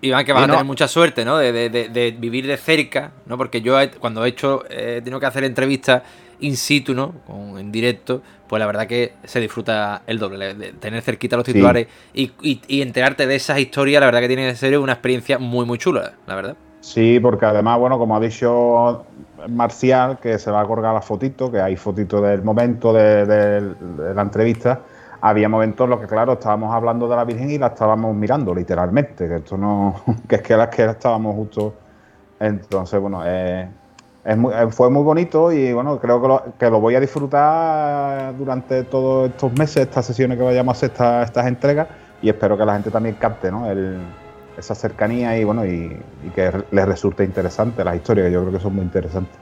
Iván, que vas a tener mucha suerte, ¿no? De, de- de- de vivir de cerca, ¿no? Porque yo he- cuando he hecho, eh, he tenido que hacer entrevistas in situ, ¿no? Con- en directo, pues la verdad que se disfruta el doble. De tener cerquita los Sí. titulares y, y- y enterarte de esas historias, la verdad que tiene que ser una experiencia muy, muy chula, la verdad. Sí, porque además, bueno, como ha dicho Marcial, que se va a colgar la fotito, que hay fotito del momento de, de- de la entrevista, había momentos en los que, claro, estábamos hablando de la Virgen y la estábamos mirando, literalmente, que esto no, (laughs) que es que las que estábamos justo. Entonces, bueno, eh, es muy- eh, fue muy bonito y bueno, creo que lo, que lo voy a disfrutar durante todos estos meses, estas sesiones que vayamos a hacer, esta- estas entregas, y espero que la gente también capte, ¿no? El- esa cercanía y bueno, y, y que les resulte interesante las historias, que yo creo que son muy interesantes.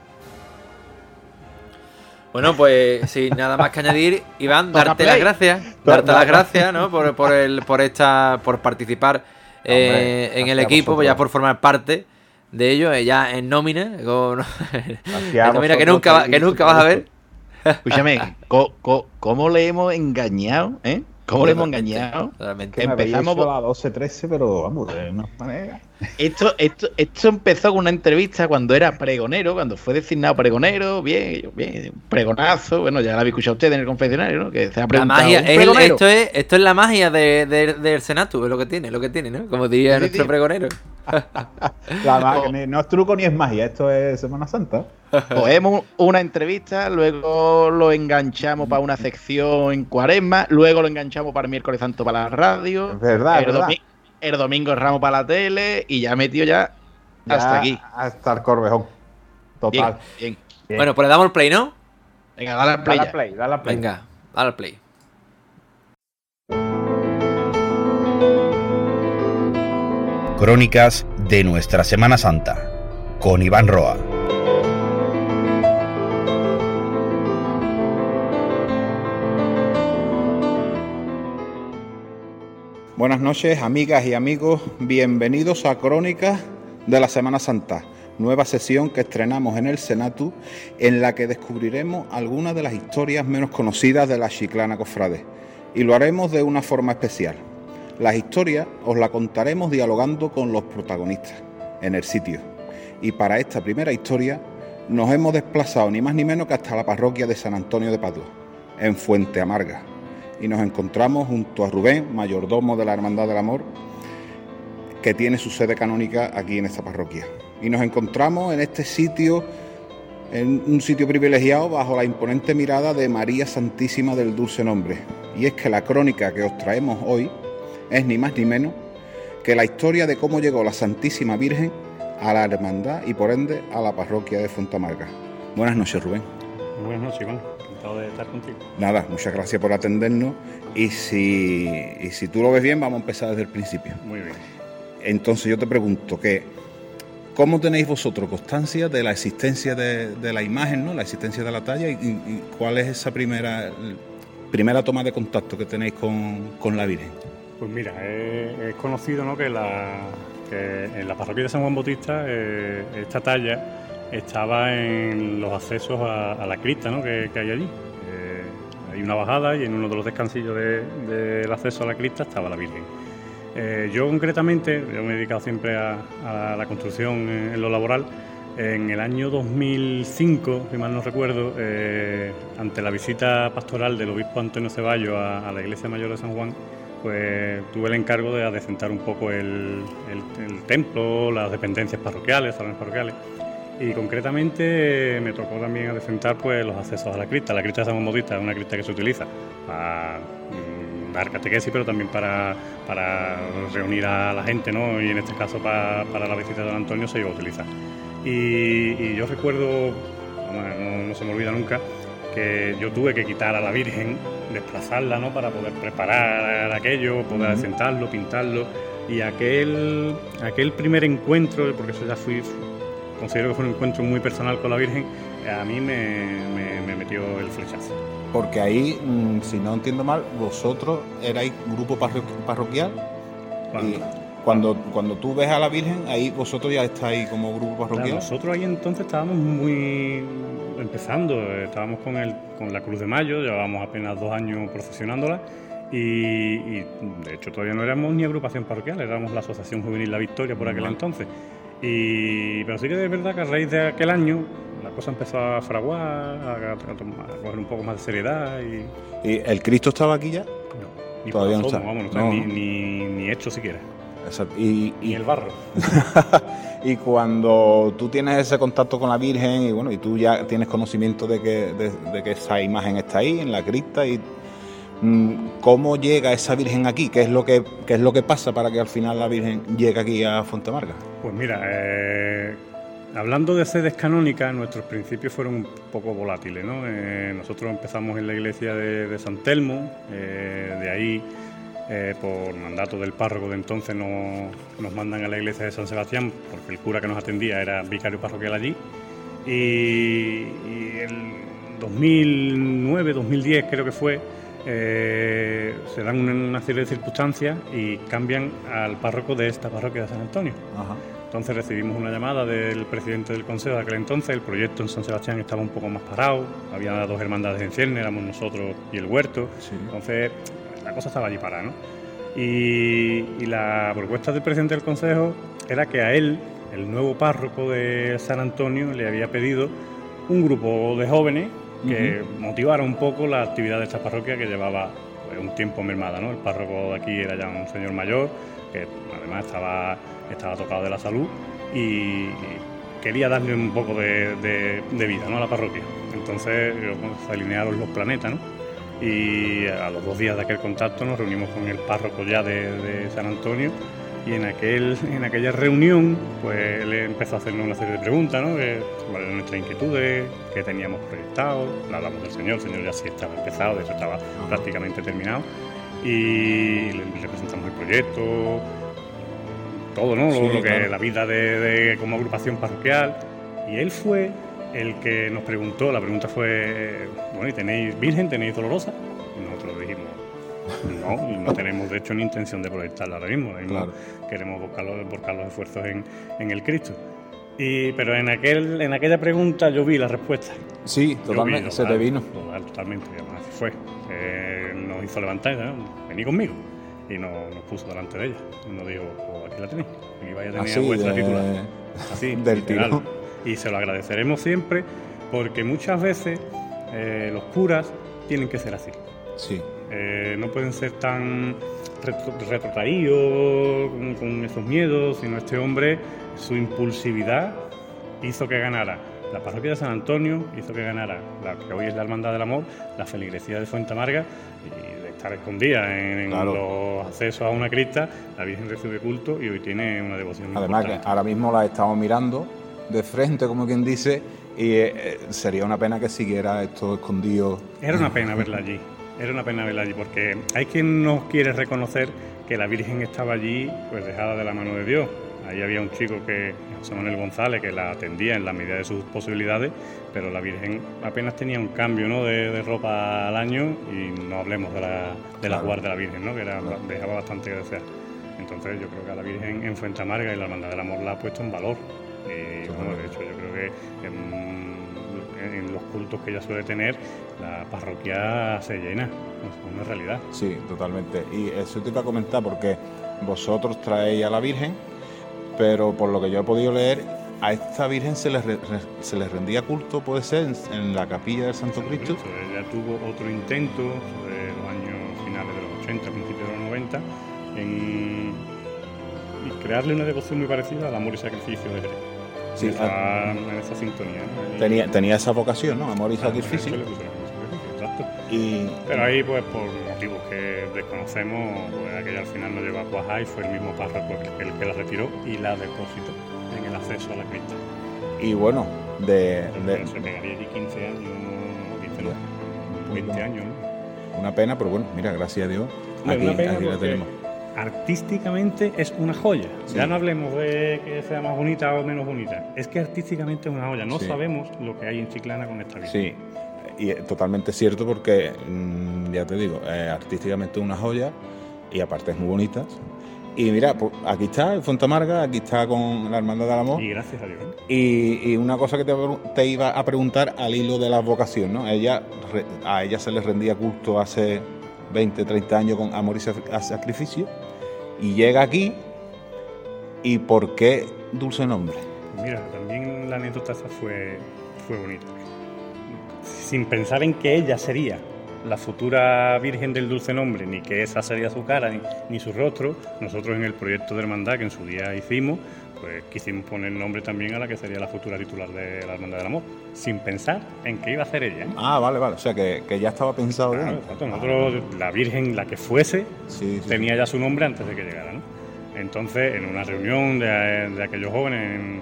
Bueno, pues sin nada más que añadir, Iván, darte las gracias. Darte las gracias, ¿no? Por, por, el, por esta. por participar eh, Hombre, en el equipo, vosotros. ya por formar parte de ello, eh, ya en nómina. Con, en nómina que nunca, va- que nunca vas a ver. (laughs) Escúchame, co- co- ¿cómo le hemos engañado? ¿Eh? ¿Cómo le hemos engañado? totalmente. Que me habéis Empezamos hecho a las 12, 13, pero vamos, de una manera. Esto, esto, esto empezó con una entrevista cuando era pregonero, cuando fue designado pregonero, bien, bien, un pregonazo, bueno, ya la habéis escuchado ustedes en el confesionario, ¿no? Que se ha La preguntado. magia, ¿un es el- pregonero? esto, es, esto es la magia de- de- del Senatu, es lo que tiene, lo que tiene, ¿no? Como diría Sí, nuestro sí. pregonero. La (laughs) ma- ni- no es truco ni es magia, esto es Semana Santa. Cogemos una entrevista, luego lo enganchamos para una sección en cuaresma, luego lo enganchamos para el miércoles santo para la radio, Es verdad, el, es verdad. domi- el domingo es ramo para la tele y ya metido ya, Ya hasta aquí. Hasta el Corvejón. Total. Bien, bien. Bien. Bueno, pues le damos el play, ¿no? Venga, dale al play. Dale ya. a play, dale a play. Venga, dale al play. Crónicas de nuestra Semana Santa con Iván Roa. Buenas noches, amigas y amigos. Bienvenidos a Crónicas de la Semana Santa, nueva sesión que estrenamos en el Senatu, en la que descubriremos algunas de las historias menos conocidas de la Chiclana Cofrade. Y lo haremos de una forma especial. Las historias os las contaremos dialogando con los protagonistas en el sitio. Y para esta primera historia nos hemos desplazado ni más ni menos que hasta la parroquia de San Antonio de Padua, en Fuente Amarga y nos encontramos junto a Rubén, mayordomo de la Hermandad del Amor, que tiene su sede canónica aquí en esta parroquia. Y nos encontramos en este sitio, en un sitio privilegiado bajo la imponente mirada de María Santísima del Dulce Nombre. Y es que la crónica que os traemos hoy es ni más ni menos que la historia de cómo llegó la Santísima Virgen a la hermandad y por ende a la parroquia de Fontamarga. Buenas noches, Rubén. Buenas noches, Iván. Encantado de estar contigo. Nada, muchas gracias por atendernos y si, y si tú lo ves bien, vamos a empezar desde el principio. Muy bien. Entonces yo te pregunto que ¿Cómo tenéis vosotros constancia de la existencia de, de la imagen, ¿no? la existencia de la talla y, y cuál es esa primera, primera toma de contacto que tenéis con, con la Virgen? Pues mira, es, es conocido ¿no? que, la, que en la parroquia de San Juan Bautista eh, esta talla estaba en los accesos a, la cripta ¿no? que, hay allí. Eh, hay una bajada y en uno de los descansillos de- del acceso a la cripta estaba la Virgen. Eh, yo concretamente, yo me he dedicado siempre a, la construcción en, lo laboral. En el año 2005, si mal no recuerdo, eh, ante la visita pastoral del obispo Antonio Ceballos a, la iglesia mayor de San Juan, pues tuve el encargo de adecentar un poco el templo, las dependencias parroquiales, salones parroquiales. Y concretamente me tocó también adecentar pues, los accesos a la cripta. La cripta de San Bautista es una cripta que se utiliza para mm, dar catequesis, pero también para, para reunir a la gente, ¿no? y en este caso para, para la visita de don Antonio se iba a utilizar. Y, y yo recuerdo, no, no se me olvida nunca, que yo tuve que quitar a la Virgen, desplazarla ¿no? para poder preparar aquello, poder Ujú. asentarlo, pintarlo. Y aquel, aquel primer encuentro, porque eso ya fui, considero que fue un encuentro muy personal con la Virgen, a mí me, me- me metió el flechazo. Porque ahí, mm, si no entiendo mal, vosotros erais grupo parro- parroquial. Y cuando, cuando tú ves a la Virgen, ahí vosotros ya estáis como grupo Claro, parroquial. nosotros ahí entonces estábamos muy empezando, estábamos con, el, con la Cruz de Mayo, llevábamos apenas dos años procesionándola y, y, de hecho todavía no éramos ni agrupación parroquial, éramos la Asociación Juvenil La Victoria por aquel Vale. entonces. Y, pero sí que es verdad que a raíz de aquel año la cosa empezó a fraguar, a, a tomar- a coger un poco más de seriedad y ¿Y el Cristo estaba aquí ya? ni Todavía no está. vamos, no está No. ni, ni, ni hecho siquiera. Exacto. Y, Ni el barro. (laughs) y cuando tú tienes ese contacto con la Virgen y bueno, y tú ya tienes conocimiento de que, de, de que esa imagen está ahí en la cripta y cómo llega esa Virgen aquí, qué es lo que qué es lo que pasa para que al final la Virgen llegue aquí a Fontemarga. Pues mira, eh, hablando de sedes canónicas, nuestros principios fueron un poco volátiles. ¿no? Eh, nosotros empezamos en la iglesia de, San Telmo, eh, de ahí, por mandato del párroco de entonces, nos, nos mandan a la iglesia de San Sebastián, porque el cura que nos atendía era vicario parroquial allí. Y, y el 2009, 2010 creo que fue, eh, se dan una, una serie de circunstancias y cambian al párroco de esta parroquia de San Antonio. Entonces recibimos una llamada del presidente del consejo de aquel entonces, el proyecto en San Sebastián estaba un poco más parado, había dos hermandades en cierne, éramos nosotros y el huerto, entonces la cosa estaba allí parada, ¿no? Y, y la propuesta del presidente del consejo era que a él, el nuevo párroco de San Antonio, le había pedido un grupo de jóvenes que motivara un poco la actividad de esta parroquia que llevaba pues, un tiempo mermada, ¿no? El párroco de aquí era ya un señor mayor, que además estaba, estaba tocado de la salud y, y quería darle un poco de, de- de vida ¿no? a la parroquia. Entonces se alinearon los planetas, ¿no? Y a los dos días de aquel contacto nos reunimos con el párroco ya de, de San Antonio y en, aquel, en aquella reunión pues él empezó a hacernos una serie de preguntas, ¿no? De eran nuestras inquietudes, qué teníamos proyectado, le hablamos del Señor, el Señor ya sí estaba empezado, de hecho estaba prácticamente terminado y le, le presentamos el proyecto, todo, ¿no? Lo, que claro. la vida de, de- como agrupación parroquial y él fue el que nos preguntó, la pregunta fue, bueno, ¿y tenéis virgen, tenéis dolorosa? No, y no tenemos de hecho ni intención de proyectarla ahora mismo, ahora mismo Claro. queremos volcar los, volcar los esfuerzos en, en el Cristo. Y, pero en, aquel, en aquella pregunta yo vi la respuesta. Sí, totalmente, vi, se te vino. Total, totalmente, además así fue. Eh, nos hizo levantar, ¿no? vení conmigo. Y nos, nos puso delante de ella. Y nos dijo, pues aquí la tenéis, aquí vais a tener Así, vuestra de- titular. Así, (laughs) del tirón. Y se lo agradeceremos siempre porque muchas veces eh, los curas tienen que ser así. Sí. Eh, no pueden ser tan retro- retrotraídos con, con esos miedos, sino este hombre, su impulsividad hizo que ganara la parroquia de San Antonio, hizo que ganara la que hoy es la Hermandad del Amor, la feligresía de Fuente Amarga, y de estar escondida en Claro. los accesos a una cripta, la Virgen recibe culto y hoy tiene una devoción Además que importante. ahora mismo la estamos mirando de frente, como quien dice, y eh, eh, sería una pena que siguiera esto escondido. Era una (laughs) pena verla allí, era una pena verla allí, porque hay quien no quiere reconocer que la Virgen estaba allí, pues dejada de la mano de Dios. Ahí había un chico que, José Manuel González, que la atendía en la medida de sus posibilidades, pero la Virgen apenas tenía un cambio ¿no? de, de ropa al año y no hablemos de la, de la Claro. de la Virgen, ¿no? que era, dejaba bastante que desear. Entonces yo creo que a la Virgen en Fuente Amarga y la Hermandad del Amor la ha puesto en valor. Y bueno, de hecho yo creo que en, en los cultos que ella suele tener, la parroquia se llena, es una realidad. Sí, totalmente. Y eso te iba a comentar porque vosotros traéis a la Virgen, pero por lo que yo he podido leer, a esta Virgen se le, re- re- se le rendía culto, puede ser, en, en la capilla del Santo Cristo. Ella tuvo otro intento sobre los años finales de los 80, principios de los 90, en y crearle una devoción muy parecida al amor y sacrificio de Jerez. Sí, en, esa, en esa sintonía. Tenía, tenía esa vocación, ¿no? Amor y sacrificio. y sacrificio, exacto. Y, Pero ahí, pues, por motivos que desconocemos, pues aquella al final no llegó a cuajar y fue el mismo párroco el, el que la retiró y la depositó en el acceso a la cripta. y bueno, de, de- Se pegaría aquí 15 años, 15 no, 20 años, ¿no? una pena, pero bueno, mira, gracias a Dios, aquí, la tenemos. Artísticamente es una joya. Sí. Ya no hablemos de que sea más bonita o menos bonita. Es que artísticamente es una joya. No Sí. sabemos lo que hay en Chiclana con esta vida. Sí, y es totalmente cierto porque, mm, ya te digo, eh, artísticamente es una joya y aparte es muy bonita. Y mira, pues, aquí está el Fontamarga, aquí está con la Hermandad del Amor. Y gracias a Dios. Y, y una cosa que te, te iba a preguntar al hilo de la vocación, ¿no? Ella, a ella se le rendía culto hace 20, 30 años con amor y sac- sacrificio. Y llega aquí. ¿Y por qué dulce nombre? Mira, también la anécdota fue, fue bonita. Sin pensar en que ella sería la futura Virgen del Dulce Nombre, ni que esa sería su cara, ni, ni su rostro, nosotros en el proyecto de hermandad que en su día hicimos, pues quisimos poner nombre también a la que sería la futura titular de la Hermandad del Amor, sin pensar en que iba a ser ella. ¿eh? Ah, vale, vale. O sea, que, que ya estaba pensado Claro, exacto. Nosotros, la Virgen, la que fuese, Sí, sí, tenía ya su nombre antes de que llegara, ¿no? Entonces, en una reunión de, de aquellos jóvenes, en,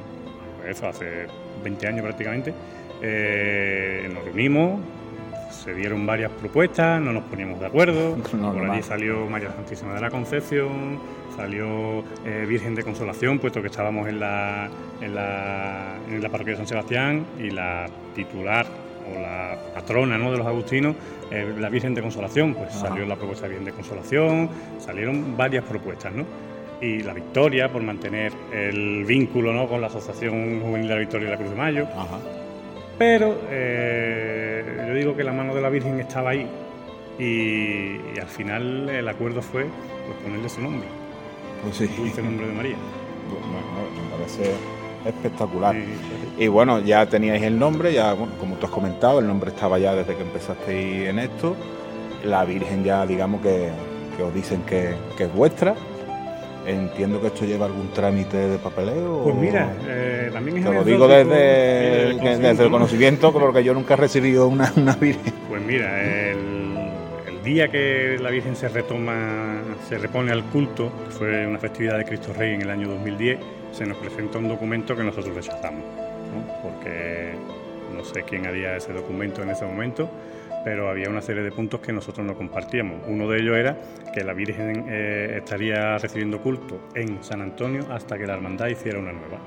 pues eso, hace 20 años prácticamente, eh, nos reunimos, se dieron varias propuestas, no nos poníamos de acuerdo. (laughs) Por Normal. allí salió María Santísima de la Concepción, salió eh, Virgen de Consolación, puesto que estábamos en la, en, la, en la parroquia de San Sebastián y la titular o la patrona ¿no? de los agustinos, eh, la Virgen de Consolación, pues Ajá. salió la propuesta de Virgen de Consolación, salieron varias propuestas, ¿no? Y la Victoria, por mantener el vínculo ¿no? con la Asociación Juvenil de la Victoria y la Cruz de Mayo. Pero eh, yo digo que la mano de la Virgen estaba ahí y, y al final el acuerdo fue pues, ponerle su nombre. Pues sí. Dulce nombre de María. me parece espectacular. Y bueno, ya teníais el nombre, ya bueno, como tú has comentado, el nombre estaba ya desde que empezasteis en esto. La Virgen ya digamos que, que os dicen que, que es vuestra. Entiendo que esto lleva algún trámite de papeleo. Pues mira, eh, también es Te lo digo desde, el desde el conocimiento, porque yo nunca he recibido una, una Virgen. Pues mira, el, el día que la Virgen se retoma, se repone al culto, que fue una festividad de Cristo Rey en el año 2010, se nos presenta un documento que nosotros rechazamos, ¿no? porque no sé quién haría ese documento en ese momento, pero había una serie de puntos que nosotros no compartíamos. Uno de ellos era que la Virgen eh, estaría recibiendo culto en San Antonio hasta que la hermandad hiciera una nueva.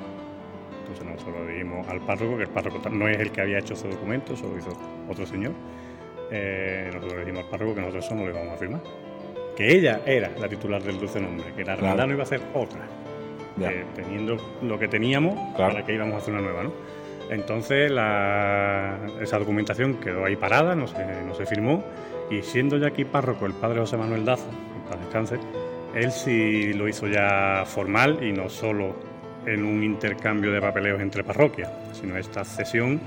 Entonces nosotros dijimos al párroco, que el párroco no es el que había hecho ese documento, eso lo hizo otro señor. Eh, nosotros le dijimos al párroco que nosotros eso no le íbamos a firmar. Que ella era la titular del dulce nombre, que la hermandad Claro. no iba a ser otra. Que teniendo lo que teníamos, para que íbamos a hacer una nueva, ¿no? Entonces la- esa documentación quedó ahí parada, no se, no se firmó, y siendo ya aquí párroco el padre José Manuel Daza, paz descanse, él sí lo hizo ya formal y no solo en un intercambio de papeleos entre parroquias, sino esta cesión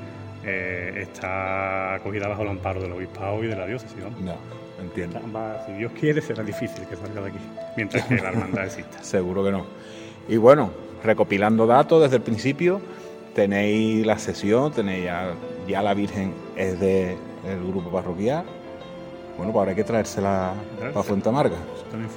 eh, está acogida bajo el amparo del obispado y de la diócesis. ¿no? Entiendo. Si Dios quiere, será difícil que salga de aquí, mientras que la hermandad exista. (laughs) Seguro que no. Y bueno, recopilando datos desde el principio, tenéis la sesión, tenéis ya, ya la Virgen es del grupo parroquial. Bueno, pues ahora hay que traérsela para Fuente Amarga.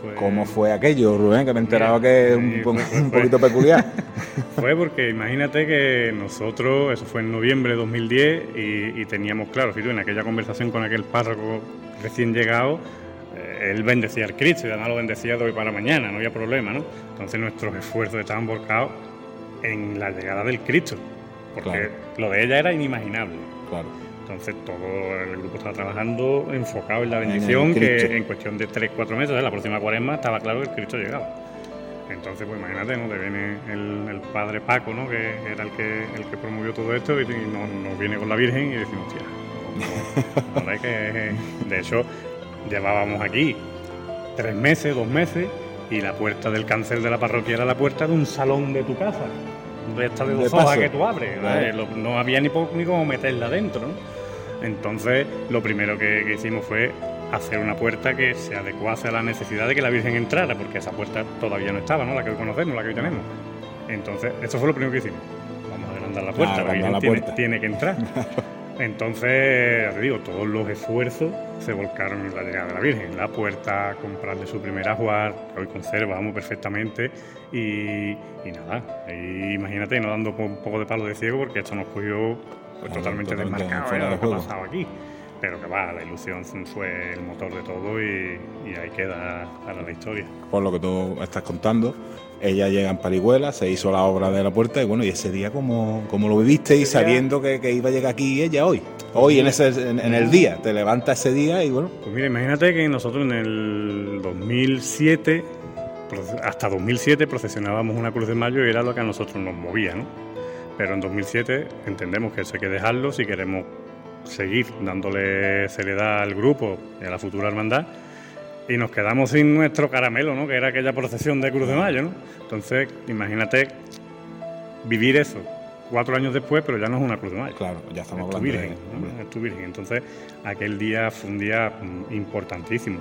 fue- ¿Cómo fue aquello, Rubén? Que me enteraba que es un, fue- fue- un fue. poquito peculiar. (laughs) Fue porque imagínate que nosotros, eso fue en noviembre de 2010, y, y teníamos claro, si tú en aquella conversación con aquel párroco recién llegado, eh, él bendecía al Cristo y además lo bendecía de hoy para mañana, no había problema, ¿no? Entonces nuestros esfuerzos estaban volcados en la llegada del Cristo, porque lo de ella era inimaginable. Claro. Entonces todo el grupo estaba trabajando enfocado en la En bendición, que en cuestión de 3-4 meses, ¿eh? la próxima cuaresma, estaba claro que el Cristo llegaba. Entonces, pues imagínate, ¿no? Te viene el, el padre Paco, ¿no? Que era el que, el que promovió todo esto y, y nos, nos viene con la Virgen y decimos, hostia, no, no, que... De hecho, llevábamos aquí tres meses, dos meses, y la puerta del cancel de la parroquia era la puerta de un salón de tu casa. De esta de dos hojas que tú abres. No había ni, po- ni cómo meterla dentro, ¿no? Entonces, lo primero que, que hicimos fue hacer una puerta que se adecuase a la necesidad de que la Virgen entrara, porque esa puerta todavía no estaba, ¿no? La que hoy conocemos, la que hoy tenemos. Entonces, eso fue lo primero que hicimos. Vamos a agrandar la puerta, la Virgen la tiene, puerta. tiene que entrar. (laughs) Entonces, ya te digo, todos los esfuerzos se volcaron en la llegada de la Virgen. La puerta, comprarle su primer ajuar, que hoy conservamos perfectamente. Y, y nada, ahí imagínate, no dando un poco de palo de ciego, porque esto nos cogió pues, totalmente totalmente desmarcado de lo que ha juego. pasado aquí. Pero que va, la ilusión fue el motor de todo y, y ahí queda para la historia. Por lo que tú estás contando, ella llega en Parihuela, se hizo la obra de la puerta y bueno, y ese día como, como lo viviste y sabiendo que, que iba a llegar aquí ella hoy. Hoy en, ese, en, en el día, te levantas ese día y bueno. Pues mira, imagínate que nosotros en el 2007, proce- hasta 2007 procesionábamos una Cruz de Mayo y era lo que a nosotros nos movía, ¿no? Pero en 2007 entendemos que eso hay que dejarlo si queremos seguir dándole seriedad al grupo y a la futura hermandad. Y nos quedamos sin nuestro caramelo, ¿no? Que era aquella procesión de Cruz de Mayo, ¿no? Entonces, imagínate vivir eso cuatro años después, pero ya no es una Cruz de Mayo. Claro, ya estamos es tu hablando de- virgen, ¿no? Es tu virgen. Entonces, aquel día fue un día mm, importantísimo.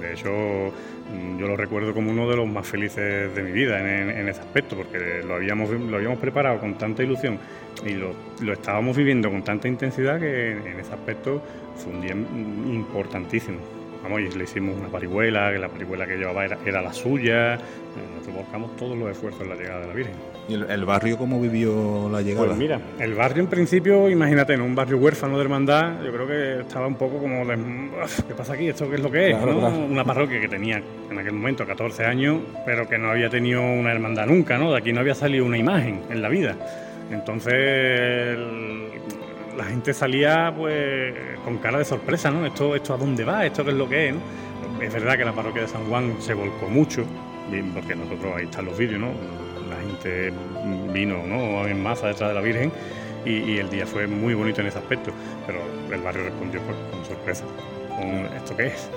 De hecho, mm, yo lo recuerdo como uno de los más felices de mi vida en, en- ese aspecto, porque lo habíamos, lo habíamos preparado con tanta ilusión y lo, lo estábamos viviendo con tanta intensidad que en, en ese aspecto fue un día mm, importantísimo. Vamos, y le hicimos una parihuela, que la parihuela que llevaba era, era la suya. Nosotros volcamos todos los esfuerzos en la llegada de la Virgen. ¿Y el, el barrio cómo vivió la llegada? Pues mira, el barrio en principio, imagínate, en un barrio huérfano de hermandad, yo creo que estaba un poco como de, "Uf, ¿qué pasa aquí? ¿Esto qué es lo que es? Claro, ¿no? claro. Una parroquia que tenía en aquel momento 14 años, pero que no había tenido una hermandad nunca, ¿no? De aquí no había salido una imagen en la vida. Entonces, el- la gente salía pues con cara de sorpresa, ¿no? Esto, esto a dónde va, esto qué es lo que es. Es verdad que la parroquia de San Juan se volcó mucho, porque nosotros ahí están los vídeos, ¿no? La gente vino, ¿no? En masa detrás de la Virgen y, el día fue muy bonito en ese aspecto, pero el barrio respondió con sorpresa, con esto qué es.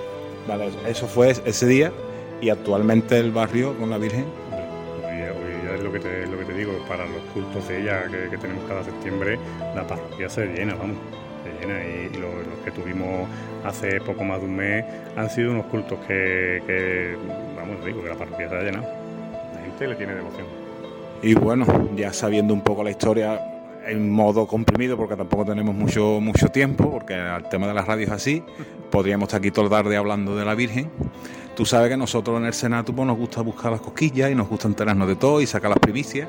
Vale, eso fue ese día y actualmente el barrio con la Virgen. Es lo que, te, lo que te digo, para los cultos de ella que, tenemos cada septiembre, la parroquia se llena, vamos, se llena. Y, y lo- los que tuvimos hace poco más de un mes han sido unos cultos que, vamos, digo, que la parroquia se ha llenado. La gente le tiene devoción. Y bueno, ya sabiendo un poco la historia en modo comprimido, porque tampoco tenemos mucho, mucho tiempo, porque el tema de las radios es así, podríamos estar aquí todo el tarde hablando de la Virgen. Tú sabes que nosotros en el Senato pues, nos gusta buscar las cosquillas y nos gusta enterarnos de todo y sacar las primicias.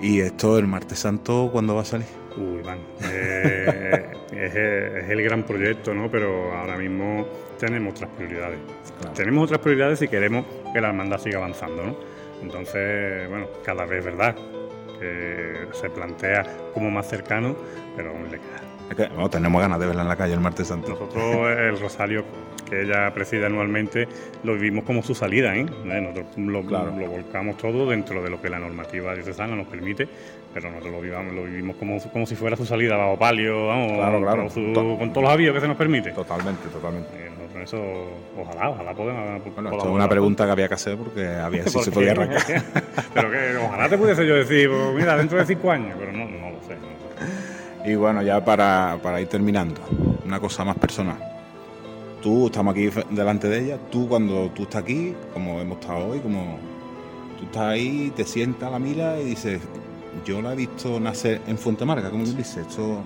Y esto, el martes santo, ¿cuándo va a salir? Uy, Iván, eh, (laughs) es, es el gran proyecto, ¿no? Pero ahora mismo tenemos otras prioridades. Tenemos otras prioridades si queremos que la hermandad siga avanzando, ¿no? Entonces, bueno, cada vez, ¿verdad? Que se plantea como más cercano, pero aún le queda. Bueno, tenemos ganas de verla en la calle el martes santo. Nosotros el rosario que ella preside anualmente lo vivimos como su salida, ¿eh? Eh, Nosotros lo, lo volcamos todo dentro de lo que la normativa diocesana nos permite, pero nosotros lo, vivamos, lo vivimos como, como si fuera su salida bajo palio, vamos, Claro, claro. con, su- To- con todos los avíos que se nos permite. Totalmente, totalmente. nosotros eso, ojalá, ojalá podemos. Bueno, esto es una pregunta que había que hacer porque había (laughs) si se ¿Por podía arrancar. (laughs) pero que ojalá te pudiese yo decir, pues, mira, dentro de cinco años, pero no, no lo sé. no lo sé. Y bueno, ya para, para ir terminando, una cosa más personal. Tú, estamos aquí delante de ella, tú cuando tú estás aquí, como hemos estado hoy, como tú estás ahí, te sientas, la mira y dices, yo la he visto nacer en Fuentemarca, como tú dices, esto...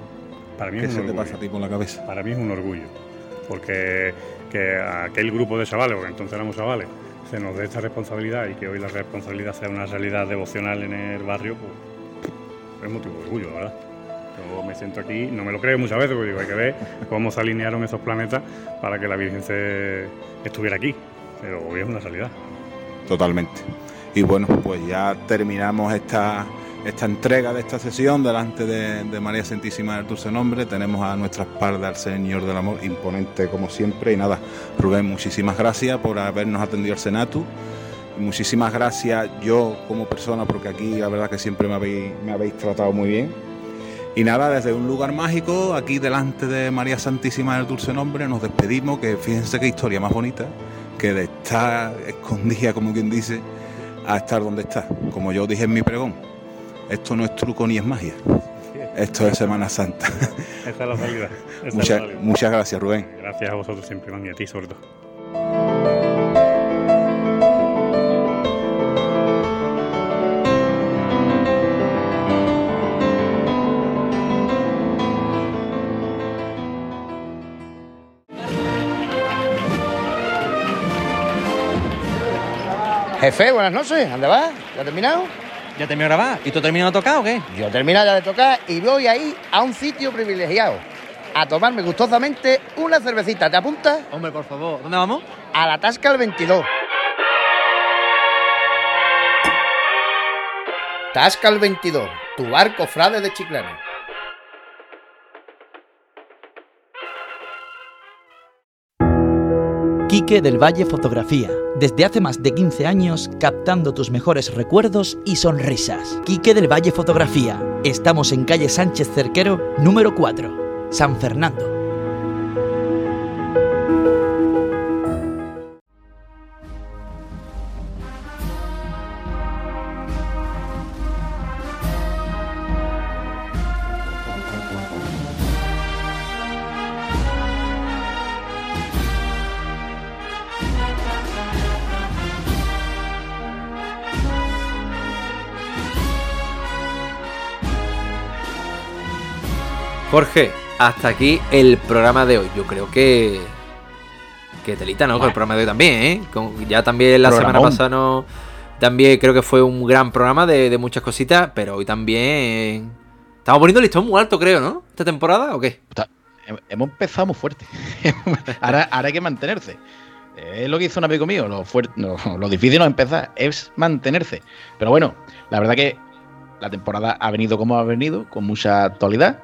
Para mí ¿Qué es un se te pasa a ti por la cabeza? Para mí es un orgullo, porque que aquel grupo de chavales, porque entonces éramos chavales, se nos dé esta responsabilidad y que hoy la responsabilidad sea una realidad devocional en el barrio, pues es motivo de orgullo, verdad. Yo me siento aquí, no me lo creo muchas veces, porque digo, hay que ver cómo se alinearon esos planetas para que la Virgen estuviera aquí. Pero hoy es una realidad. Totalmente. Y bueno, pues ya terminamos esta, esta entrega de esta sesión delante de, María Santísima del Dulce Nombre. Tenemos a nuestra espalda al Señor del Amor, imponente como siempre. Y nada, Rubén, muchísimas gracias por habernos atendido al Senatu. Muchísimas gracias yo como persona, porque aquí la verdad que siempre me habéis tratado muy bien. Y nada, desde un lugar mágico, aquí delante de María Santísima del Dulce Nombre, nos despedimos, que fíjense qué historia más bonita, que de estar escondida, como quien dice, a estar donde está. Como yo dije en mi pregón, esto no es truco ni es magia, esto es Semana Santa. Esa es la salida. esa es la Muchas, muchas gracias, Rubén. Gracias a vosotros siempre, Iván, y a ti sobre todo. Jefe, buenas noches. ¿Dónde vas? ¿Ya has terminado? ¿Ya terminó de grabar? ¿Y tú terminado de tocar o qué? Yo he terminado ya de tocar y voy ahí a un sitio privilegiado. A tomarme gustosamente una cervecita. ¿Te apuntas? Hombre, por favor. ¿Dónde vamos? A la Tasca el 22. Tasca el 22. Tu barco frade de Chiclana. Quique del Valle Fotografía. Desde hace más de 15 años captando tus mejores recuerdos y sonrisas. Quique del Valle Fotografía. Estamos en calle Sánchez Cerquero, número 4, San Fernando. Jorge, hasta aquí el programa de hoy. Yo creo que. Que telita, ¿no? Con el programa de hoy también, ¿eh? Con- ya también la semana pasada no. También creo que fue un gran programa de, de muchas cositas, pero hoy también. Estamos poniendo el listón muy alto, creo, ¿no? ¿Esta temporada o qué? Hem- Hemos empezado muy fuerte. (laughs) ahora, ahora hay que mantenerse. Es lo que hizo un amigo mío. Lo, no, lo difícil no es empezar, es mantenerse. Pero bueno, la verdad que la temporada ha venido como ha venido, con mucha actualidad.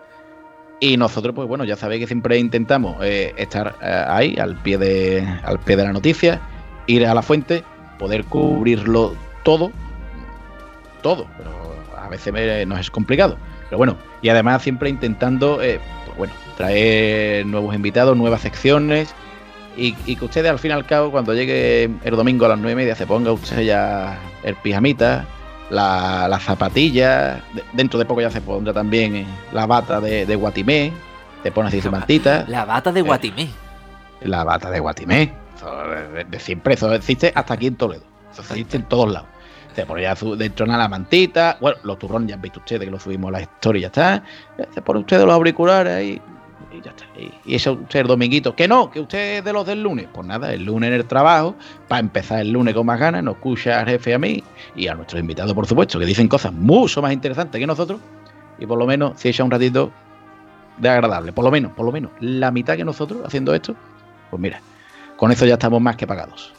Y nosotros, pues bueno, ya sabéis que siempre intentamos eh, estar eh, ahí, al pie, de, al pie de la noticia, ir a la fuente, poder cubrirlo todo. Todo, pero a veces nos es complicado. Pero bueno, y además siempre intentando, eh, pues bueno, traer nuevos invitados, nuevas secciones. Y, y que ustedes al fin y al cabo, cuando llegue el domingo a las nueve y media, se ponga usted ya el pijamita, la, la zapatilla. de- dentro de poco ya se pondrá también eh, la bata de, de Guatimé. Te pones así su mantita. La bata de Guatimé. La bata de Guatimé. Eso de, de siempre, eso existe hasta aquí en Toledo. Eso existe en todos lados. Se pone ya su, dentro de la mantita. Bueno, los turrones ya han visto ustedes que lo subimos a la historia y ya está. Eh, Se pone ustedes los auriculares ahí y ya está. Y, eso el dominguito. Que no, que usted es de los del lunes. Pues nada, el lunes en el trabajo, para empezar el lunes con más ganas, nos escucha al jefe a mí y a nuestros invitados, por supuesto, que dicen cosas mucho más interesantes que nosotros. Y por lo menos, si echa un ratito de agradable, por lo menos, por lo menos, la mitad que nosotros haciendo esto, pues mira, con eso ya estamos más que pagados.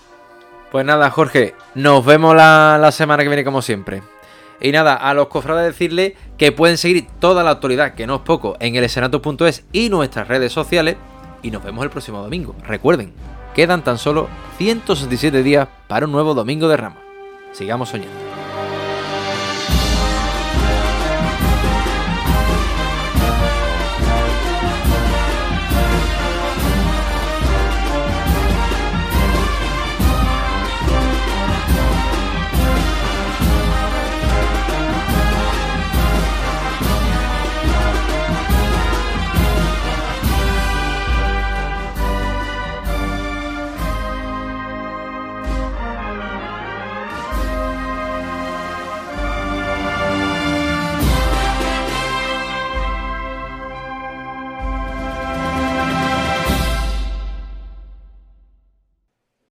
Pues nada, Jorge, nos vemos la, la semana que viene como siempre. Y nada, a los cofrades decirles que pueden seguir toda la actualidad, que no es poco, en el escenato.es y nuestras redes sociales. Y nos vemos el próximo domingo. Recuerden, quedan tan solo 167 días para un nuevo domingo de rama. Sigamos soñando.